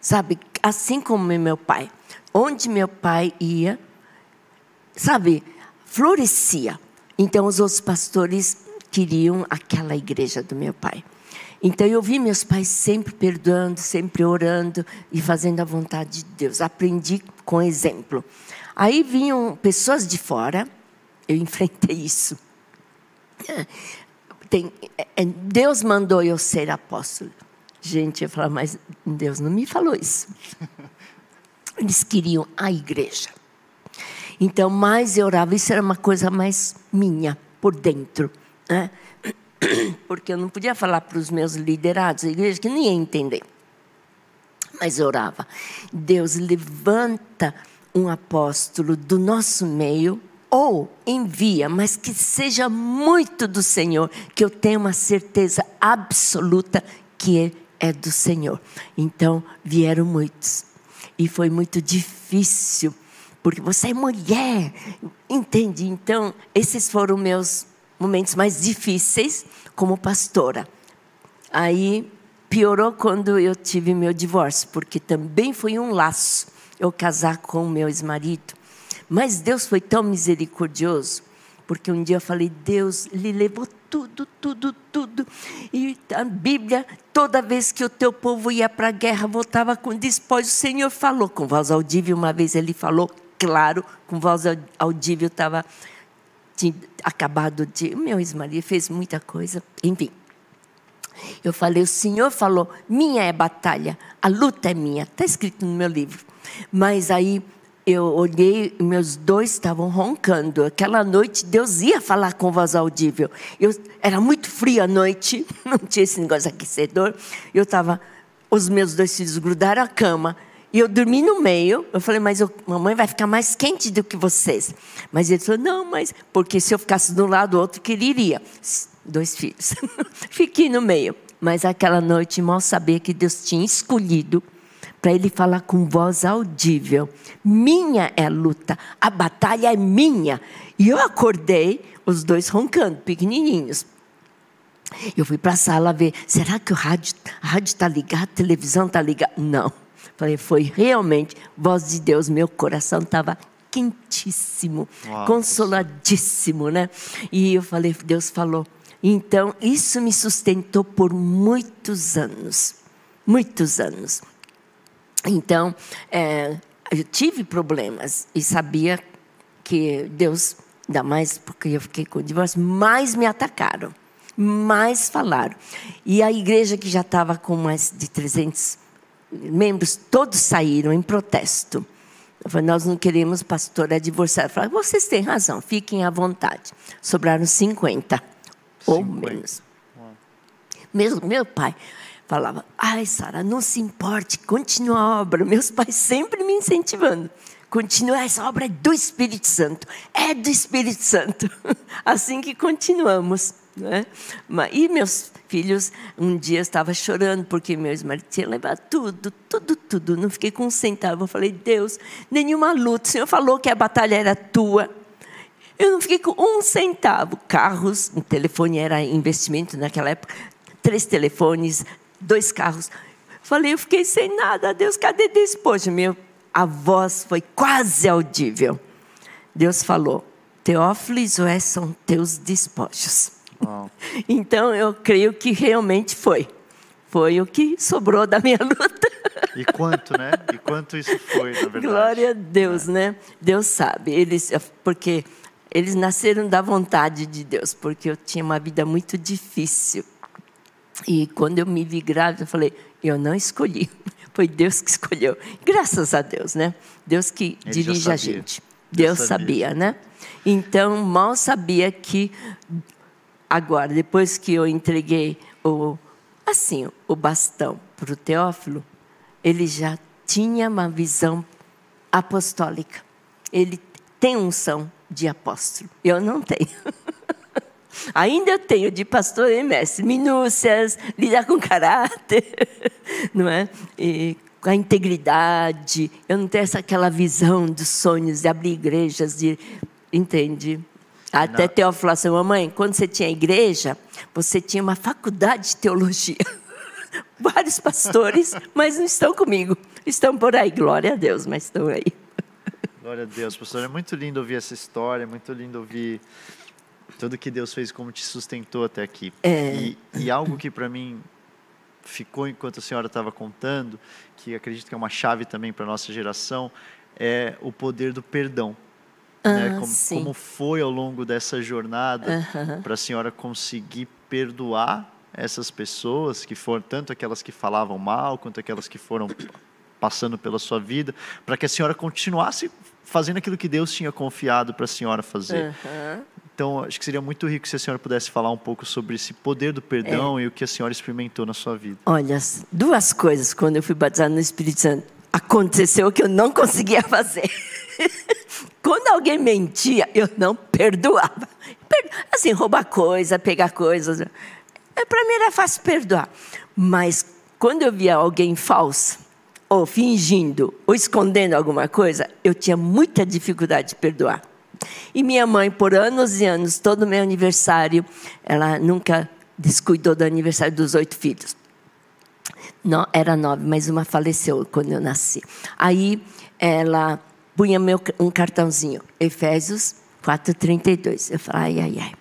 Sabe, assim como meu pai. Onde meu pai ia, sabe, florescia. Então os outros pastores queriam aquela igreja do meu pai. Então eu vi meus pais sempre perdoando, sempre orando e fazendo a vontade de Deus. Aprendi com exemplo. Aí vinham pessoas de fora, eu enfrentei isso. Tem, é, Deus mandou eu ser apóstolo. Gente, eu falava, mas Deus não me falou isso. Eles queriam a igreja. Então, mais eu orava, isso era uma coisa mais minha, por dentro. Né? Porque eu não podia falar para os meus liderados da igreja que nem ia entender. Mas eu orava. Deus levanta um apóstolo do nosso meio ou envia, mas que seja muito do Senhor, que eu tenha uma certeza absoluta que é do Senhor. Então vieram muitos. E foi muito difícil, porque você é mulher, entende? Então, esses foram meus momentos mais difíceis como pastora. Aí piorou quando eu tive meu divórcio, porque também foi um laço eu casar com meu ex-marido. Mas Deus foi tão misericordioso, porque um dia eu falei: Deus lhe levou tudo, tudo, tudo. E a Bíblia, toda vez que o teu povo ia para a guerra, voltava com despojos. O Senhor falou com voz audível, uma vez ele falou claro, com voz audível, estava acabado de. Meu ex-marido fez muita coisa, enfim. Eu falei, o Senhor falou, minha é batalha, a luta é minha. Está escrito no meu livro. Mas aí eu olhei, meus dois estavam roncando. Aquela noite Deus ia falar com voz audível. Eu, era muito frio a noite, não tinha esse negócio aquecedor. Eu estava, os meus dois filhos grudaram a cama. E eu dormi no meio. Eu falei, mas eu, mamãe vai ficar mais quente do que vocês. Mas ele falou, não, mas porque se eu ficasse de um lado, o outro quereria. Dois filhos. Fiquei no meio. Mas aquela noite mal sabia que Deus tinha escolhido para ele falar com voz audível. Minha é a luta, a batalha é minha. E eu acordei, os dois roncando, pequenininhos. Eu fui para a sala ver, será que o rádio está ligado, a televisão está ligada? Não. Falei, foi realmente voz de Deus, meu coração estava quentíssimo, consoladíssimo, né? E eu falei, Deus falou. Então, isso me sustentou por muitos anos. Muitos anos. Então, é, eu tive problemas e sabia que Deus, ainda mais porque eu fiquei com o divórcio, mais me atacaram, mais falaram. E a igreja que já estava com mais de 300 membros, todos saíram em protesto. Eu falei, nós não queremos pastora divorciada. Eu falei, vocês têm razão, fiquem à vontade. Sobraram 50, 50. ou menos. Mesmo meu pai falava: Ai, Sara, não se importe, continua a obra. Meus pais sempre me incentivando. Continua, essa obra é do Espírito Santo. É do Espírito Santo. Assim que continuamos. Né? E meus filhos, um dia estava chorando porque meu ex-marido tinha levado tudo, tudo, tudo. Não fiquei com um centavo. Eu falei, Deus, nenhuma luta. O Senhor falou que a batalha era tua. Eu não fiquei com um centavo. Carros, o telefone era investimento naquela época. Três telefones, dois carros. Falei, eu fiquei sem nada. Deus, cadê Deus? Poxa, meu, a voz foi quase audível. Deus falou, Teófilo e Zoé são teus despojos. Então, eu creio que realmente foi. Foi o que sobrou da minha luta. E quanto, né? E quanto isso foi, na verdade. Glória a Deus, é. né? Deus sabe. Eles, porque eles nasceram da vontade de Deus, porque eu tinha uma vida muito difícil. E quando eu me vi grávida, eu falei: eu não escolhi, foi Deus que escolheu. Graças a Deus, né? Deus que Ele dirige a gente. Deus sabia. sabia, né? Então, mal sabia que agora, depois que eu entreguei o assim, o bastão para o Teófilo, ele já tinha uma visão apostólica. Ele tem unção de apóstolo. Eu não tenho. Ainda eu tenho de pastor e mestre minúcias, lidar com caráter, não é? E com a integridade. Eu não tenho essa, aquela visão dos sonhos de abrir igrejas, de entende? Até Teó falou assim, mamãe, quando você tinha igreja, você tinha uma faculdade de teologia. Vários pastores, mas não estão comigo. Estão por aí, glória a Deus, mas estão aí. Glória a Deus, pastor. É muito lindo ouvir essa história, é muito lindo ouvir tudo que Deus fez, como te sustentou até aqui. É. E, e algo que para mim ficou enquanto a senhora estava contando, que acredito que é uma chave também para nossa geração, é o poder do perdão. Ah, né? como, como, foi ao longo dessa jornada para a senhora conseguir perdoar essas pessoas que foram tanto aquelas que falavam mal quanto aquelas que foram passando pela sua vida, para que a senhora continuasse fazendo aquilo que Deus tinha confiado para a senhora fazer. Uhum. Então, acho que seria muito rico se a senhora pudesse falar um pouco sobre esse poder do perdão é. e o que a senhora experimentou na sua vida. Olha, duas coisas quando eu fui batizada no Espírito Santo. Aconteceu que eu não conseguia fazer. quando alguém mentia, eu não perdoava. Assim, roubar coisa, pegar coisas. É, Para mim era fácil perdoar. Mas quando eu via alguém falso, ou fingindo, ou escondendo alguma coisa, eu tinha muita dificuldade de perdoar. E minha mãe, por anos e anos, todo meu aniversário, ela nunca descuidou do aniversário dos oito filhos. Não, era nove, mas uma faleceu quando eu nasci. Aí ela punha meu, um cartãozinho, Efésios 4,32. Eu falei, ai, ai, ai,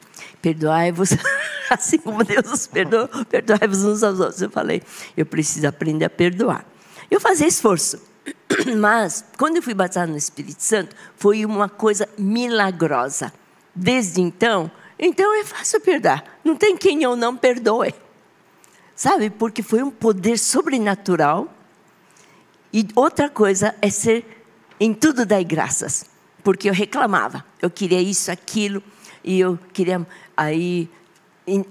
perdoai-vos, assim como Deus os perdoou, perdoai-vos uns aos outros. Eu falei, eu preciso aprender a perdoar. Eu fazia esforço, Mas, quando eu fui batizada no Espírito Santo, foi uma coisa milagrosa. Desde então, então é fácil perdoar. Não tem quem eu não perdoe. Sabe? Porque foi um poder sobrenatural. E outra coisa é ser em tudo dar graças. Porque eu reclamava. Eu queria isso, aquilo. E eu queria. Aí.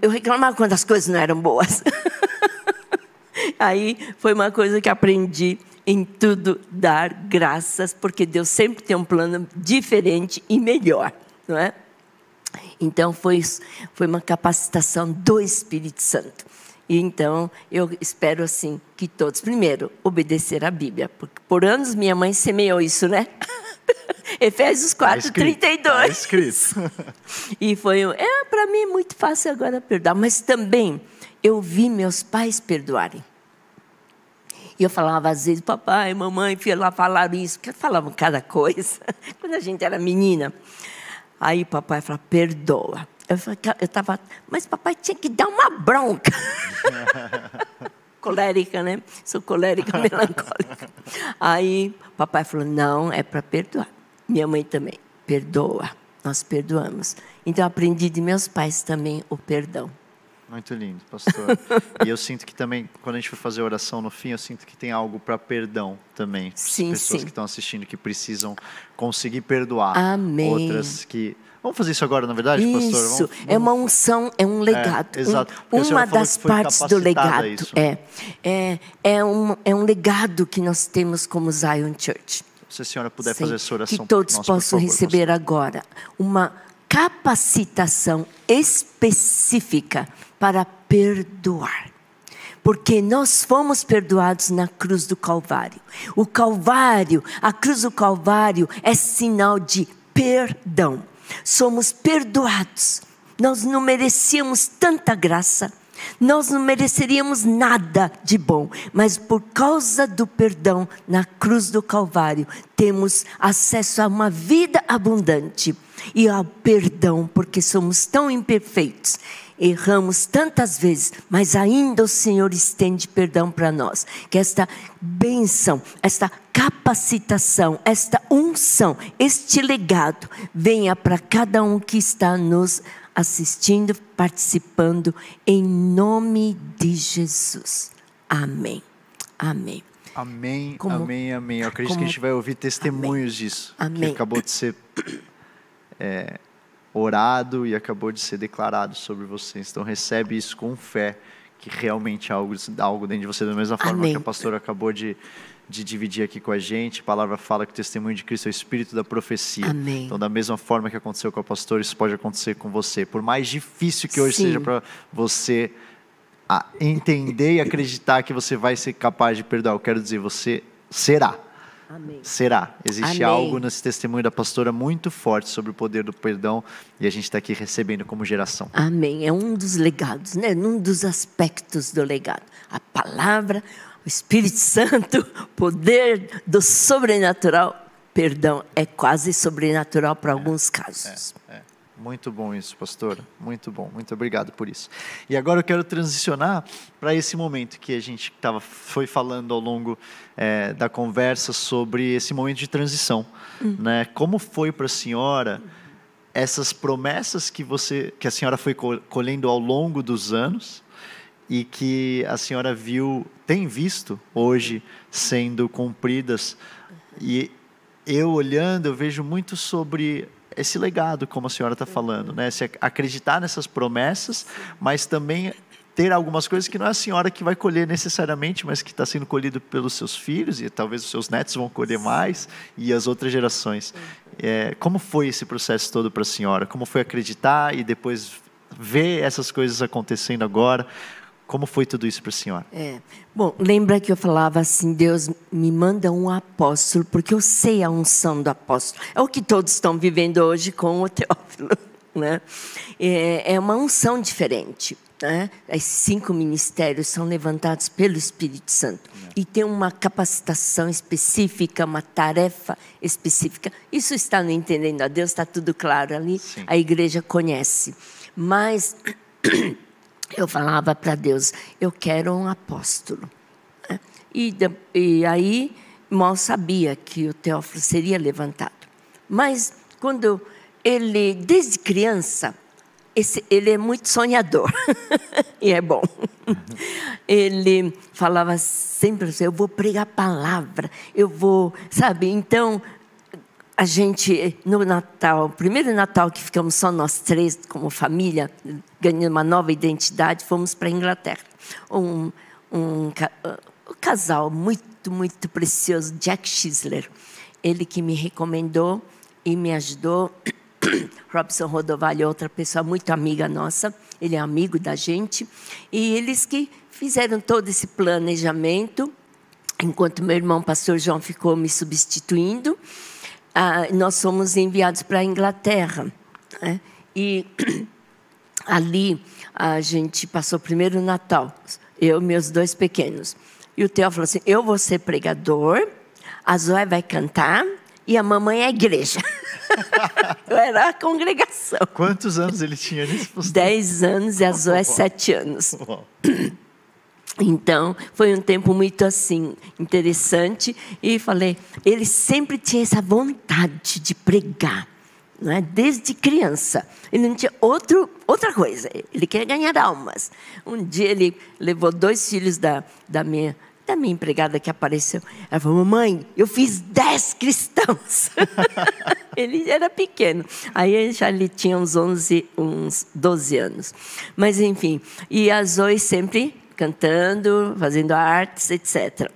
Eu reclamava quando as coisas não eram boas. aí foi uma coisa que aprendi em tudo dar graças, porque Deus sempre tem um plano diferente e melhor, não é? Então foi, foi uma capacitação do Espírito Santo. E então eu espero assim que todos, primeiro, obedecer a Bíblia, porque por anos minha mãe semeou isso, né? Efésios 4, tá 32. Tá escrito. e foi, é para mim muito fácil agora perdoar, mas também eu vi meus pais perdoarem. E eu falava às vezes, papai, mamãe, filha, lá falaram isso, porque falavam cada coisa, quando a gente era menina. Aí papai falava, perdoa. Eu estava, mas papai tinha que dar uma bronca. colérica, né? Sou colérica, melancólica. Aí papai falou, não, é para perdoar. Minha mãe também, perdoa. Nós perdoamos. Então aprendi de meus pais também o perdão. Muito lindo, pastor. e eu sinto que também, quando a gente for fazer oração no fim, eu sinto que tem algo para perdão também. Sim, pessoas sim. que estão assistindo que precisam conseguir perdoar. Amém. Outras que. Vamos fazer isso agora, na verdade, isso. pastor? Isso, vamos... é uma unção, é um legado. É, exato. Um, uma das partes do legado. É, é, é, um, é um legado que nós temos como Zion Church. Se a senhora puder Sim, fazer essa oração. Que todos nós, possam favor, receber pastor. agora uma capacitação específica para perdoar. Porque nós fomos perdoados na cruz do Calvário. O Calvário, a cruz do Calvário é sinal de perdão. Somos perdoados. Nós não merecíamos tanta graça. Nós não mereceríamos nada de bom, mas por causa do perdão na cruz do Calvário, temos acesso a uma vida abundante e ao perdão, porque somos tão imperfeitos erramos tantas vezes, mas ainda o Senhor estende perdão para nós. Que esta bênção, esta capacitação, esta unção, este legado venha para cada um que está nos assistindo, participando, em nome de Jesus. Amém. Amém. Amém, como, amém, amém. Eu acredito como, que a gente vai ouvir testemunhos amém. disso. Amém. Que acabou de ser é, orado e acabou de ser declarado sobre vocês. Então recebe isso com fé, que realmente é algo, algo dentro de você, da mesma forma Amém. que a pastora acabou de, de dividir aqui com a gente. A palavra fala que o testemunho de Cristo é o espírito da profecia. Amém. Então, da mesma forma que aconteceu com a pastora, isso pode acontecer com você. Por mais difícil que hoje Sim. seja para você entender e acreditar que você vai ser capaz de perdoar, eu quero dizer, você será. Amém. Será. Existe Amém. algo nesse testemunho da pastora muito forte sobre o poder do perdão e a gente está aqui recebendo como geração. Amém. É um dos legados, né? Um dos aspectos do legado. A palavra, o Espírito Santo, poder do sobrenatural. Perdão é quase sobrenatural para alguns casos. É, é. Muito bom isso, pastora. Muito bom. Muito obrigado por isso. E agora eu quero transicionar para esse momento que a gente tava, foi falando ao longo é, da conversa sobre esse momento de transição. Hum. Né? Como foi para a senhora essas promessas que, você, que a senhora foi colhendo ao longo dos anos e que a senhora viu, tem visto hoje sendo cumpridas? E eu olhando, eu vejo muito sobre esse legado, como a senhora está falando, né? Se acreditar nessas promessas, mas também ter algumas coisas que não é a senhora que vai colher necessariamente, mas que está sendo colhido pelos seus filhos e talvez os seus netos vão colher mais e as outras gerações. É, como foi esse processo todo para a senhora? Como foi acreditar e depois ver essas coisas acontecendo agora? Como foi tudo isso para a senhora? É. Bom, lembra que eu falava assim: Deus me manda um apóstolo, porque eu sei a unção do apóstolo. É o que todos estão vivendo hoje com o Teófilo. Né? É, é uma unção diferente. Né? Os cinco ministérios são levantados pelo Espírito Santo. E tem uma capacitação específica, uma tarefa específica. Isso está no Entendendo a Deus, está tudo claro ali. Sim. A igreja conhece. Mas eu falava para Deus, eu quero um apóstolo. E, e aí mal sabia que o Teófilo seria levantado. Mas quando ele, desde criança, esse, ele é muito sonhador e é bom. Ele falava sempre assim: eu vou pregar a palavra, eu vou, sabe? Então a gente no Natal, primeiro Natal que ficamos só nós três como família, ganhando uma nova identidade, fomos para a Inglaterra. Um, um, um casal muito muito precioso, Jack Schisler, ele que me recomendou e me ajudou. Robson Rodovalho é outra pessoa muito amiga nossa, ele é amigo da gente, e eles que fizeram todo esse planejamento, enquanto meu irmão pastor João ficou me substituindo, ah, nós fomos enviados para a Inglaterra. Né? E ali a gente passou primeiro o Natal, eu e meus dois pequenos. E o Theo falou assim: Eu vou ser pregador, a Zoé vai cantar e a mamãe é a igreja. eu era a congregação. Quantos anos ele tinha nesse? Dez anos e a Zoé sete anos. Então, foi um tempo muito assim, interessante. E falei, ele sempre tinha essa vontade de pregar, não é? desde criança. Ele não tinha outro, outra coisa, ele queria ganhar almas. Um dia ele levou dois filhos da, da minha da minha empregada que apareceu. Ela falou: Mamãe, eu fiz dez cristãos. ele era pequeno. Aí já ele tinha uns 11, uns 12 anos. Mas, enfim. E a Zoe sempre cantando, fazendo artes, etc.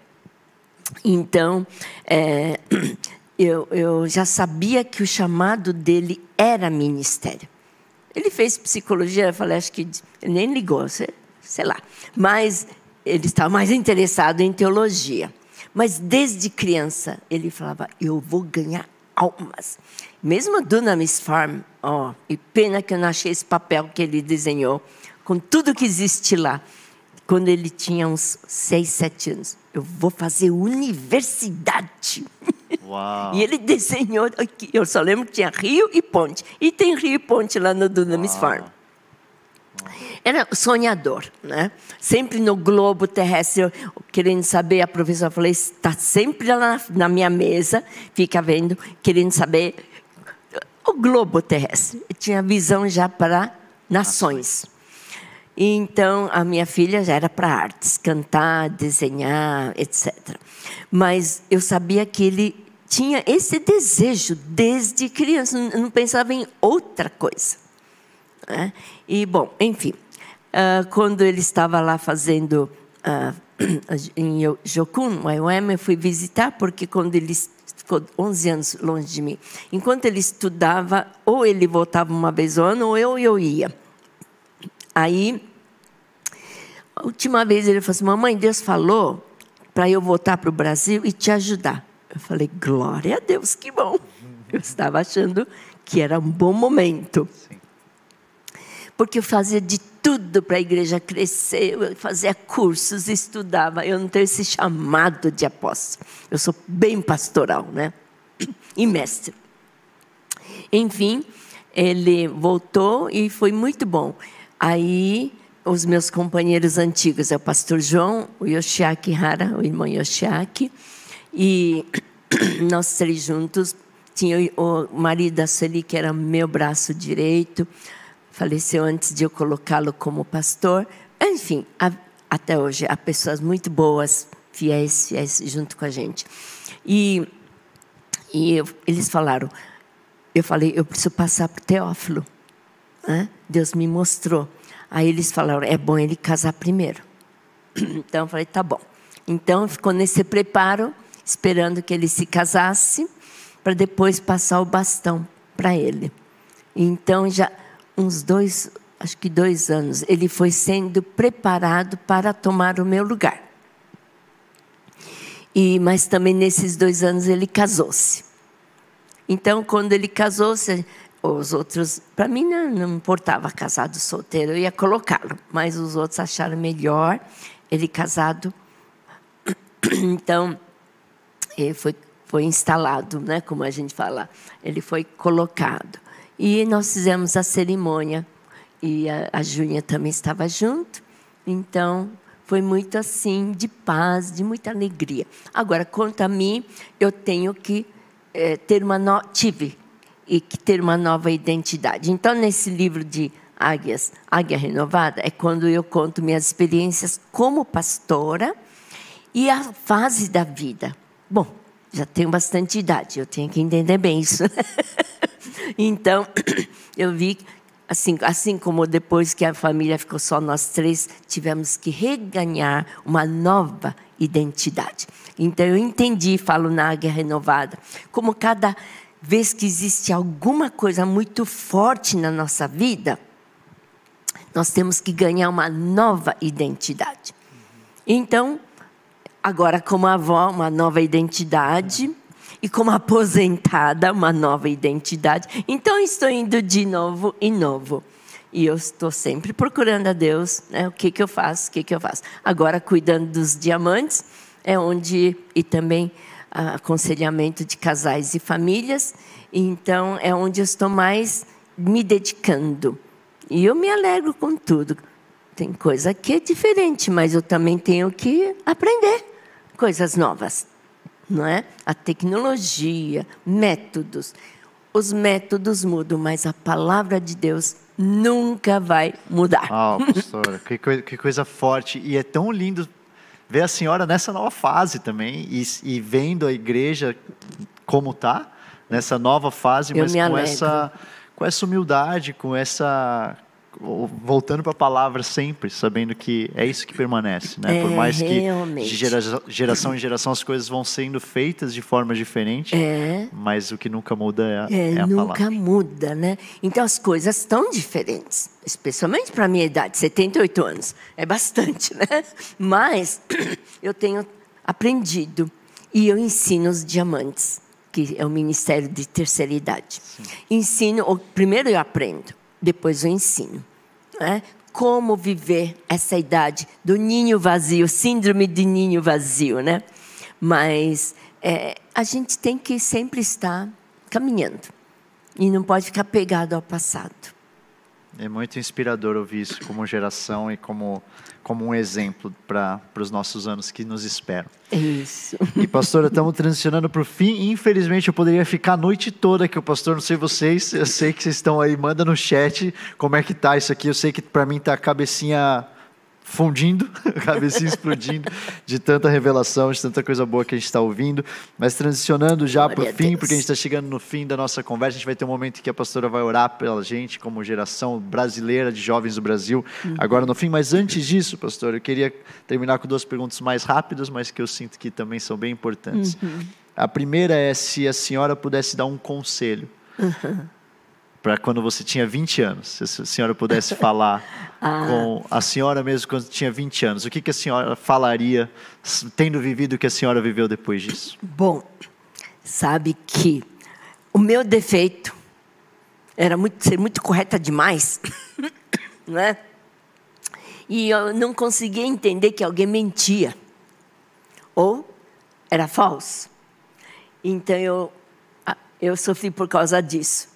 Então, é, eu, eu já sabia que o chamado dele era ministério. Ele fez psicologia, eu falei, acho que nem ligou, sei, lá. Mas ele estava mais interessado em teologia. Mas desde criança ele falava: Eu vou ganhar almas. Mesmo a Dunamis Farm, oh, e pena que eu não achei esse papel que ele desenhou, com tudo que existe lá, quando ele tinha uns seis, sete anos. Eu vou fazer universidade. Uau. e ele desenhou, eu só lembro que tinha rio e ponte. E tem rio e ponte lá no Dunamis Uau. Farm. Era sonhador, né? Sempre no globo terrestre, querendo saber, a professora falou, está sempre lá na minha mesa, fica vendo, querendo saber o globo terrestre. Eu tinha visão já para nações. Então, a minha filha já era para artes, cantar, desenhar, etc. Mas eu sabia que ele tinha esse desejo desde criança, não pensava em outra coisa. Né? E, bom, enfim, uh, quando ele estava lá fazendo uh, em Jokun, Wyoming, eu fui visitar, porque quando ele ficou 11 anos longe de mim, enquanto ele estudava, ou ele voltava uma vez ao ano, ou eu, eu ia. Aí, a última vez ele falou assim: Mamãe, Deus falou para eu voltar para o Brasil e te ajudar. Eu falei: Glória a Deus, que bom. Eu estava achando que era um bom momento. Sim porque eu fazia de tudo para a igreja crescer, eu fazia cursos, estudava. Eu não tenho esse chamado de apóstolo. Eu sou bem pastoral, né? E mestre. Enfim, ele voltou e foi muito bom. Aí, os meus companheiros antigos, é o pastor João, o Yoshiaki Hara, o irmão Yoshiaki, e nós três juntos. Tinha o marido da Sueli, que era meu braço direito, faleceu antes de eu colocá-lo como pastor. Enfim, há, até hoje há pessoas muito boas, fiéis, fiéis junto com a gente. E, e eu, eles falaram, eu falei, eu preciso passar para o Teófilo. Né? Deus me mostrou. Aí eles falaram, é bom ele casar primeiro. Então eu falei, tá bom. Então ficou nesse preparo, esperando que ele se casasse, para depois passar o bastão para ele. Então já uns dois, acho que dois anos, ele foi sendo preparado para tomar o meu lugar. E, mas também nesses dois anos ele casou-se. Então, quando ele casou-se, os outros, para mim não, não importava casado solteiro, eu ia colocá-lo, mas os outros acharam melhor ele casado. Então, ele foi, foi instalado, né, como a gente fala, ele foi colocado. E nós fizemos a cerimônia e a, a Júlia também estava junto. Então foi muito assim, de paz, de muita alegria. Agora, quanto a mim, eu tenho que é, ter uma no... tive e que ter uma nova identidade. Então, nesse livro de Águias, Águia Renovada, é quando eu conto minhas experiências como pastora e a fase da vida. Bom, já tenho bastante idade, eu tenho que entender bem isso. então, eu vi assim, assim como depois que a família ficou só nós três, tivemos que reganhar uma nova identidade. Então eu entendi, falo na Águia Renovada, como cada vez que existe alguma coisa muito forte na nossa vida, nós temos que ganhar uma nova identidade. Então, agora como avó, uma nova identidade e como aposentada, uma nova identidade. Então, estou indo de novo e novo. E eu estou sempre procurando a Deus, né? o que, que eu faço, o que, que eu faço. Agora, cuidando dos diamantes, é onde, e também aconselhamento de casais e famílias, então é onde eu estou mais me dedicando. E eu me alegro com tudo. Tem coisa que é diferente, mas eu também tenho que aprender coisas novas, não é? A tecnologia, métodos. Os métodos mudam, mas a palavra de Deus nunca vai mudar. Ah, oh, pastora, que, que coisa forte. E é tão lindo ver a senhora nessa nova fase também e, e vendo a igreja como está nessa nova fase, Eu mas com essa com essa humildade, com essa voltando para a palavra sempre, sabendo que é isso que permanece, né? É, Por mais que realmente. de gera, geração em geração as coisas vão sendo feitas de forma diferente, É. mas o que nunca muda é, É, é a nunca palavra. muda, né? Então as coisas estão diferentes, especialmente para a minha idade, 78 anos. É bastante, né? Mas eu tenho aprendido e eu ensino os diamantes, que é o Ministério de Terceira Idade. Ensino, ou- primeiro eu aprendo, depois eu ensino. Né? Como viver essa idade do ninho vazio, síndrome de ninho vazio, né? Mas é, a gente tem que sempre estar caminhando e não pode ficar pegado ao passado. É muito inspirador ouvir isso como geração e como como um exemplo para os nossos anos que nos esperam. Isso. E, pastora, estamos transicionando para o fim. Infelizmente, eu poderia ficar a noite toda aqui, o pastor, não sei vocês, eu sei que vocês estão aí, manda no chat como é que tá isso aqui. Eu sei que para mim tá a cabecinha fundindo, a cabecinha explodindo de tanta revelação, de tanta coisa boa que a gente está ouvindo. Mas transicionando já para o fim, Deus. porque a gente está chegando no fim da nossa conversa, a gente vai ter um momento em que a pastora vai orar pela gente, como geração brasileira de jovens do Brasil, Uhum. agora no fim. Mas antes disso, pastor, eu queria terminar com duas perguntas mais rápidas, mas que eu sinto que também são bem importantes. Uhum. A primeira é se a senhora pudesse dar um conselho para quando você tinha 20 anos, se a senhora pudesse falar Ah. com a senhora mesmo quando tinha 20 anos, o que, que a senhora falaria, tendo vivido o que a senhora viveu depois disso? Bom, sabe que o meu defeito era muito, ser muito correta demais, né? E eu não conseguia entender que alguém mentia ou era falso. Então eu eu sofri por causa disso,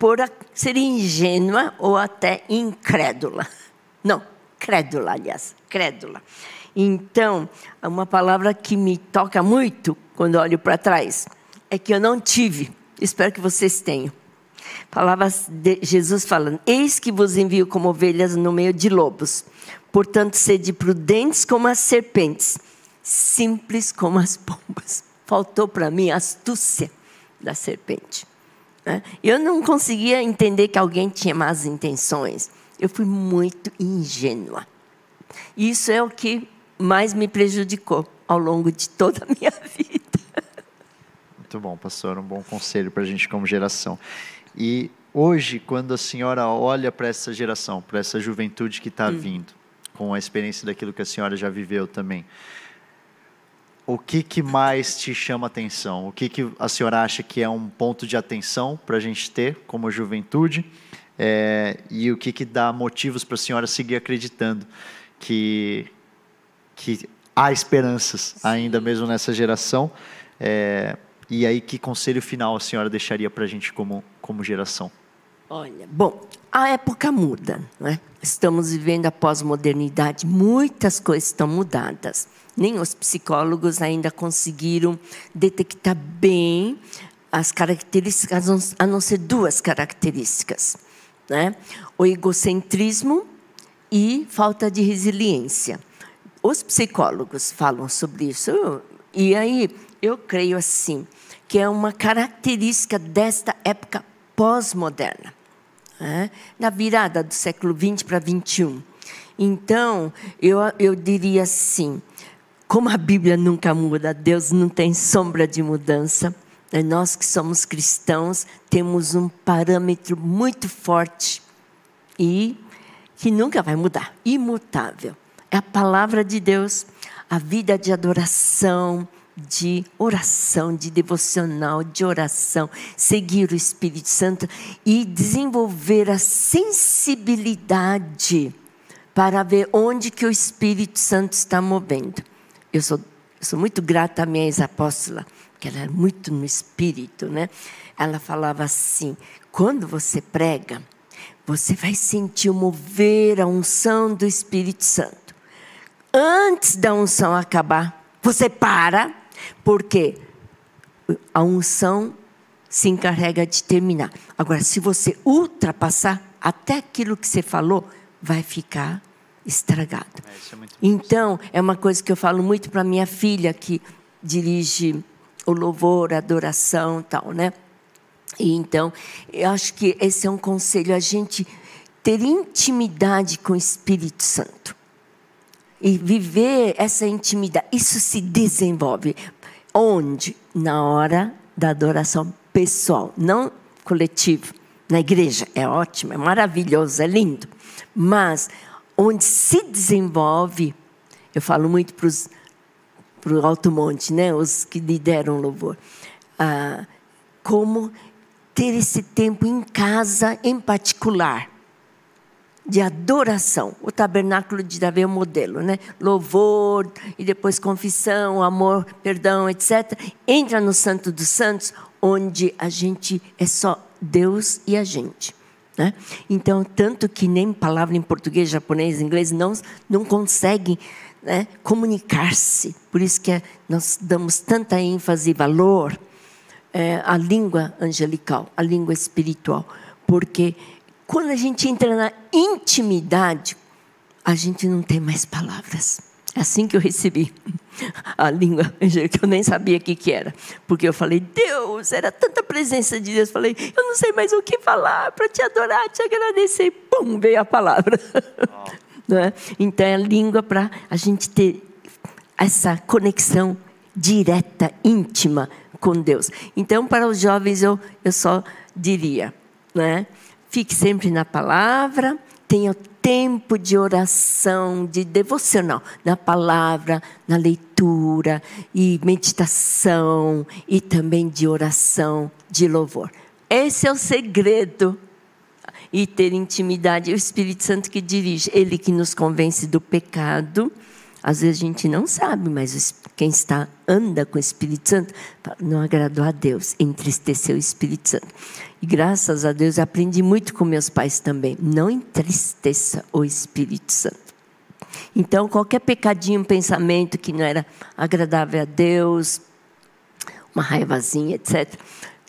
por ser ingênua ou até incrédula. Não, crédula, aliás, crédula. Então, uma palavra que me toca muito quando olho para trás é que eu não tive. Espero que vocês tenham. Palavras de Jesus falando: Eis que vos envio como ovelhas no meio de lobos. Portanto, sede prudentes como as serpentes, simples como as pombas. Faltou para mim a astúcia da serpente. Né? Eu não conseguia entender que alguém tinha más intenções. Eu fui muito ingênua. Isso é o que mais me prejudicou ao longo de toda a minha vida. Muito bom, pastor, um bom conselho para a gente como geração. E hoje, quando a senhora olha para essa geração, para essa juventude que está vindo, com a experiência daquilo que a senhora já viveu também, o que, que mais te chama atenção? O que, que a senhora acha que é um ponto de atenção para a gente ter como juventude? É, e o que, que dá motivos para a senhora seguir acreditando que, que há esperanças ainda mesmo nessa geração? É, e aí, que conselho final a senhora deixaria para a gente como, como geração? Olha, bom, a época muda, né? Estamos vivendo a pós-modernidade, muitas coisas estão mudadas. Nem os psicólogos ainda conseguiram detectar bem as características, a não ser duas características, né? O egocentrismo e falta de resiliência. Os psicólogos falam sobre isso, e aí eu creio assim, que é uma característica desta época pós-moderna né? na virada do século XX para XXI. Então, eu, eu diria assim: como a Bíblia nunca muda, Deus não tem sombra de mudança, né? nós que somos cristãos temos um parâmetro muito forte e que nunca vai mudar imutável. É a palavra de Deus, a vida de adoração, de oração, de devocional, de oração, seguir o Espírito Santo e desenvolver a sensibilidade para ver onde que o Espírito Santo está movendo. Eu sou, sou muito grata à minha ex-apóstola, porque ela era muito no Espírito, né? Ela falava assim: quando você prega, você vai sentir o mover, a unção do Espírito Santo. Antes da unção acabar, você para porque a unção se encarrega de terminar. Agora, se você ultrapassar até aquilo que você falou, vai ficar estragado. É, é então, é uma coisa que eu falo muito para minha filha que dirige o louvor, a adoração, tal, né? E então, eu acho que esse é um conselho a gente ter intimidade com o Espírito Santo e viver essa intimidade. Isso se desenvolve. Onde? Na hora da adoração pessoal, não coletivo. Na igreja é ótimo, é maravilhoso, é lindo. Mas onde se desenvolve, eu falo muito para o Alto Monte, né, os que lideram louvor, ah, como ter esse tempo em casa em particular de adoração. O tabernáculo de Davi é o modelo, né? Louvor e depois confissão, amor, perdão, etc. Entra no Santo dos Santos, onde a gente é só Deus e a gente. Né? Então, tanto que nem palavra em português, japonês, inglês não, não conseguem né, comunicar-se. Por isso que nós damos tanta ênfase e valor é, à língua angelical, à língua espiritual, porque quando a gente entra na intimidade, a gente não tem mais palavras. É assim que eu recebi a língua que eu nem sabia o que, que era. Porque eu falei, Deus, era tanta presença de Deus. Falei, eu não sei mais o que falar para te adorar, te agradecer. Pum, veio a palavra. Oh. é? Então é a língua para a gente ter essa conexão direta, íntima com Deus. Então, para os jovens, eu, eu só diria, né? Fique sempre na palavra, tenha tempo de oração, de devocional, na palavra, na leitura e meditação e também de oração, de louvor. Esse é o segredo. E ter intimidade, é o Espírito Santo que dirige, ele que nos convence do pecado. Às vezes a gente não sabe, mas quem está anda com o Espírito Santo não agradou a Deus, entristeceu o Espírito Santo. E graças a Deus aprendi muito com meus pais também. Não entristeça o Espírito Santo. Então, qualquer pecadinho, pensamento que não era agradável a Deus, uma raivazinha, etc.,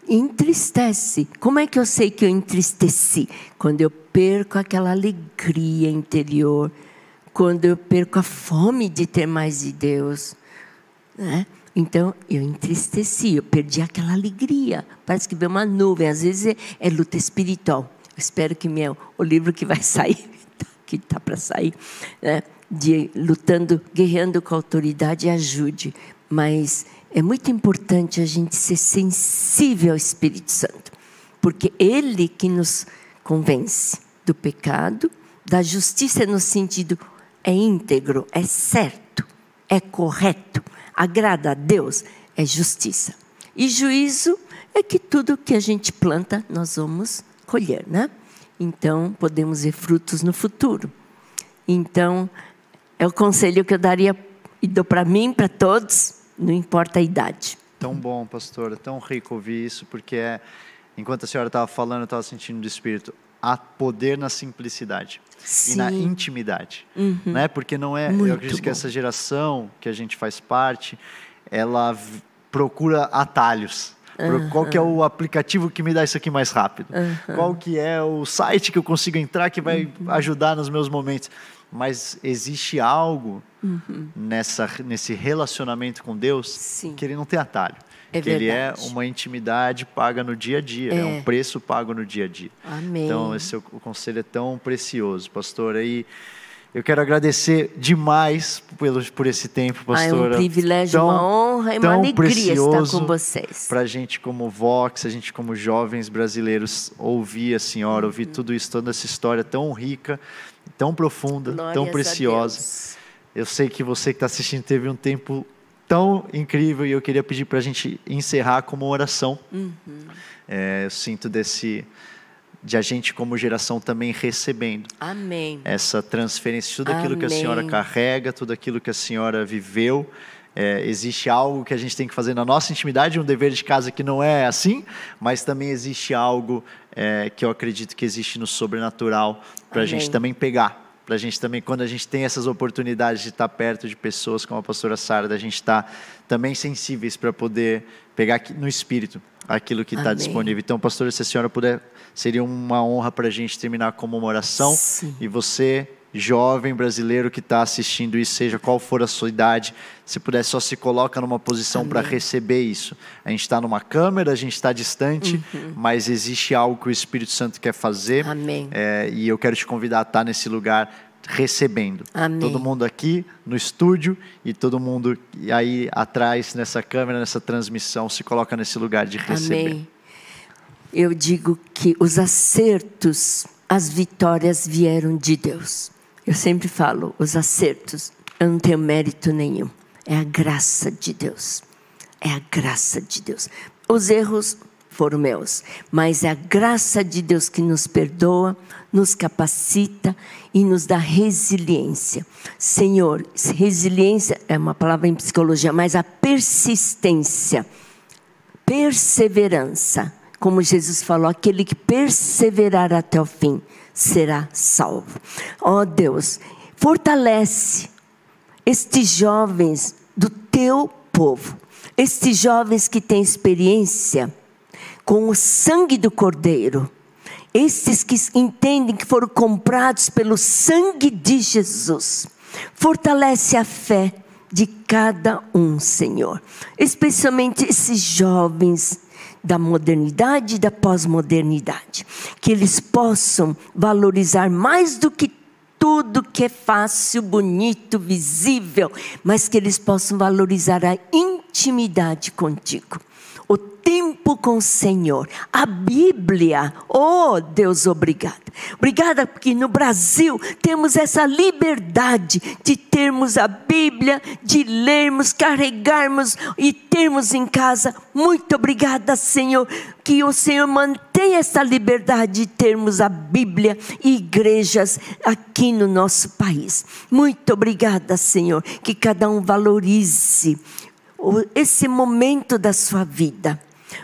entristece. Como é que eu sei que eu entristeci? Quando eu perco aquela alegria interior, quando eu perco a fome de ter mais de Deus. Né? Então eu entristeci, eu perdi aquela alegria. Parece que veio uma nuvem. Às vezes é, é luta espiritual. Eu espero que meu, o livro que vai sair, que está para sair, né, de lutando, guerreando com a autoridade, ajude. Mas é muito importante a gente ser sensível ao Espírito Santo, porque Ele que nos convence do pecado, da justiça no sentido é íntegro, é certo, é correto agrada a Deus é justiça. E juízo é que tudo que a gente planta nós vamos colher, né? Então podemos ver frutos no futuro. Então é o conselho que eu daria e dou para mim, para todos, não importa a idade. Tão bom, pastor, é tão rico ouvir isso, porque é, enquanto a senhora estava falando, eu estava sentindo do Espírito, há poder na simplicidade Sim. e na intimidade, né? Porque não é, Muito eu acredito que bom. essa geração que a gente faz parte, ela procura atalhos. Pro- Qual que é o aplicativo que me dá isso aqui mais rápido? Qual que é o site que eu consigo entrar que vai Uhum. ajudar nos meus momentos? Mas existe algo Uhum. nessa, nesse relacionamento com Deus Sim. que ele não tem atalho. É que ele é verdade. uma intimidade paga no dia a dia, é. É. um preço pago no dia a dia. Amém. Então, esse é o, conselho é tão precioso, pastor. Aí eu quero agradecer demais pelo, por esse tempo, Ah, é pastora. um privilégio, Tão- uma honra e uma tão alegria estar com vocês. Para a gente como Vox, a gente como jovens brasileiros, ouvir a senhora, ouvir Uhum. tudo isso, toda essa história tão rica, tão profunda, tão Glórias a preciosa. Eu sei que você que está assistindo teve um tempo tão incrível e eu queria pedir para a gente encerrar com uma oração. Uhum. É, eu sinto desse de a gente como geração também recebendo Amém. essa transferência, tudo aquilo que a Amém. senhora carrega, tudo aquilo que a senhora viveu. É, existe algo que a gente tem que fazer na nossa intimidade, um dever de casa que não é assim, mas também existe algo é, que eu acredito que existe no sobrenatural para a Amém. gente também pegar. A gente também, quando a gente tem essas oportunidades de estar perto de pessoas como a pastora Sara, da gente estar também sensíveis para poder pegar no espírito aquilo que está disponível. Então, pastora, se a senhora puder, seria uma honra para a gente terminar como uma oração. Sim. E você, jovem brasileiro que está assistindo isso, seja qual for a sua idade, se puder, só se coloca numa posição para receber isso. A gente está numa câmera, a gente está distante, mas existe algo que o Espírito Santo quer fazer. Uhum. Amém. É, e eu quero te convidar a estar nesse lugar recebendo. Amém. Todo mundo aqui no estúdio e todo mundo aí atrás nessa câmera, nessa transmissão, se coloca nesse lugar de receber. Amém. Eu digo que os acertos, as vitórias vieram de Deus. Eu sempre falo, os acertos, eu não tenho mérito nenhum. É a graça de Deus. É a graça de Deus. Os erros foram meus, mas a graça de Deus que nos perdoa, nos capacita e nos dá resiliência. Senhor, resiliência é uma palavra em psicologia, mas a persistência perseverança. Como Jesus falou, aquele que perseverar até o fim será salvo. Ó oh Deus, fortalece estes jovens do teu povo, estes jovens que têm experiência com o sangue do Cordeiro, estes que entendem que foram comprados pelo sangue de Jesus. Fortalece a fé de cada um, Senhor. Especialmente esses jovens da modernidade e da pós-modernidade. Que eles possam valorizar mais do que tudo que é fácil, bonito, visível, mas que eles possam valorizar a intimidade contigo. O tempo com o Senhor, a Bíblia. Oh, Deus, obrigada. Obrigada porque no Brasil temos essa liberdade de termos a Bíblia, de lermos, carregarmos e termos em casa. Muito obrigada, Senhor, que o Senhor mantenha essa liberdade de termos a Bíblia e igrejas aqui no nosso país. Muito obrigada, Senhor, que cada um valorize esse momento da sua vida.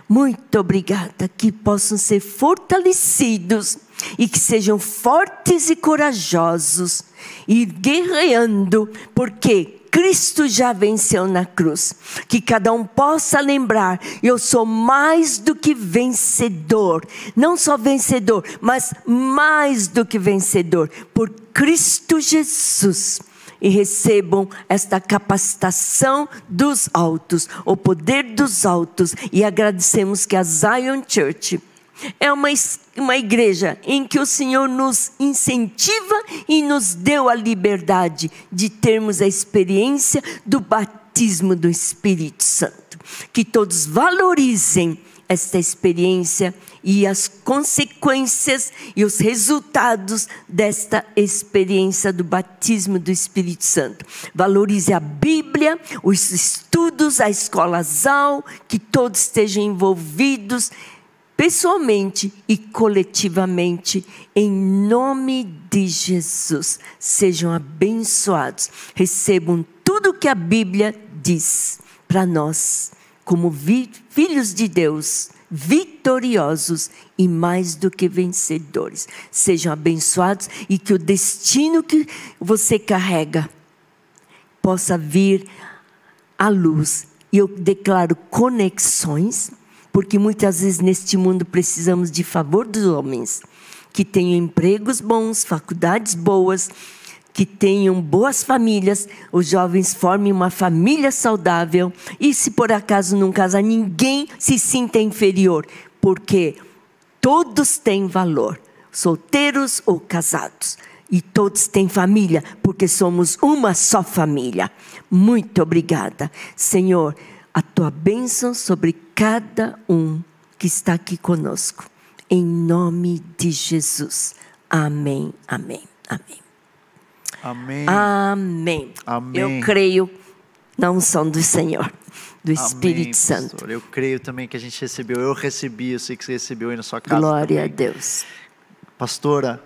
Muito obrigada, que possam ser fortalecidos e que sejam fortes e corajosos e guerreando, porque Cristo já venceu na cruz. Que cada um possa lembrar: eu sou mais do que vencedor. Não só vencedor, mas mais do que vencedor. Por Cristo Jesus e recebam esta capacitação dos altos, o poder dos altos. E agradecemos que a Zion Church é uma, uma igreja em que o Senhor nos incentiva e nos deu a liberdade de termos a experiência do batismo do Espírito Santo. Que todos valorizem esta experiência e as consequências e os resultados desta experiência do batismo do Espírito Santo. Valorize a Bíblia, os estudos, a escola ZAL, que todos estejam envolvidos pessoalmente e coletivamente, em nome de Jesus. Sejam abençoados, recebam tudo que a Bíblia diz para nós como vi- filhos de Deus, vitoriosos e mais do que vencedores. Sejam abençoados e que o destino que você carrega possa vir à luz. E eu declaro conexões, porque muitas vezes neste mundo precisamos de favor dos homens, que tenham empregos bons, faculdades boas, que tenham boas famílias, os jovens formem uma família saudável e se por acaso não casar, ninguém se sinta inferior, porque todos têm valor, solteiros ou casados. E todos têm família, porque somos uma só família. Muito obrigada. Senhor, a tua bênção sobre cada um que está aqui conosco. Em nome de Jesus. Amém, amém, amém. Amém. Amém. Amém. Eu creio na unção do Senhor, do Espírito Amém, Santo. pastor. Eu creio também que a gente recebeu. Eu recebi, eu sei que você recebeu aí na sua casa. Glória a também. Deus. Pastora,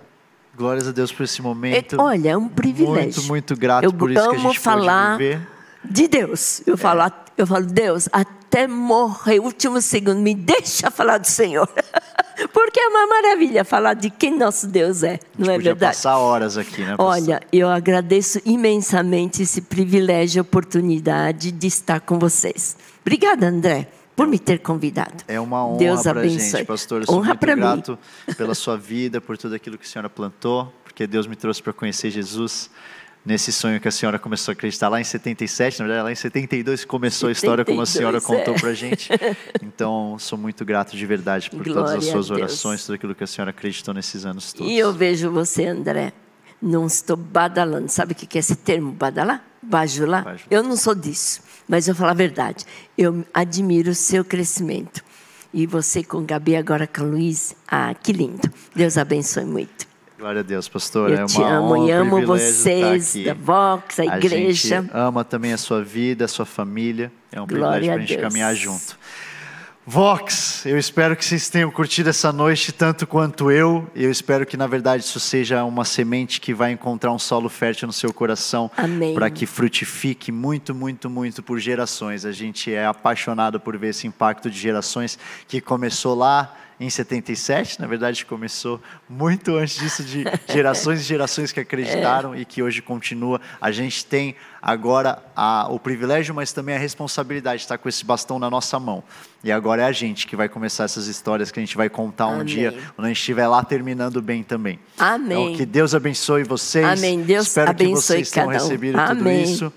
glórias a Deus por esse momento. É, olha, é um privilégio. Muito, muito grato eu por isso que a gente falar pôde viver. de Deus. Eu falo, eu falo, Deus, até morrer, último segundo, me deixa falar do Senhor. Porque é uma maravilha falar de quem nosso Deus é, não é verdade? passar horas aqui, né? Olha, eu agradeço imensamente esse privilégio e oportunidade de estar com vocês. Obrigada, André, por me ter convidado. É uma honra para a gente, pastor. Eu sou honra muito para mim. grato pela sua vida, por tudo aquilo que a senhora plantou, porque Deus me trouxe para conhecer Jesus nesse sonho que a senhora começou a acreditar lá em 77, na verdade, lá em 72 começou a história como a senhora 72, contou é. para a gente. Então, sou muito grato de verdade por todas Glória as a suas orações, tudo aquilo que a senhora acreditou nesses anos todos. E eu vejo você, André, não estou badalando. Sabe o que é esse termo, badalar? Bajular? Bajular. Eu não sou disso, mas eu falo a verdade. Eu admiro o seu crescimento. E você com Gabi, agora com Luiz. Ah, que lindo. Deus abençoe muito. Glória a Deus, pastor. Eu é uma te amo honra, e amo vocês, da Vox, a igreja. gente ama também a sua vida, a sua família. É um Glória privilégio para a a gente Deus. caminhar junto. Vox, eu espero que vocês tenham curtido essa noite tanto quanto eu. Eu espero que, na verdade, isso seja uma semente que vai encontrar um solo fértil no seu coração Amém. para que frutifique muito, muito, muito por gerações. A gente é apaixonado por ver esse impacto de gerações que começou lá em 77, na verdade começou muito antes disso de gerações e gerações que acreditaram e que hoje continua. A gente tem agora a- o privilégio, mas também a responsabilidade de estar com esse bastão na nossa mão. E agora é a gente que vai começar essas histórias que a gente vai contar um Amém. dia, quando a gente estiver lá terminando bem também. Amém. Então, que Deus abençoe vocês. Amém. Deus Espero que abençoe vocês tenham um. recebido Amém. tudo isso.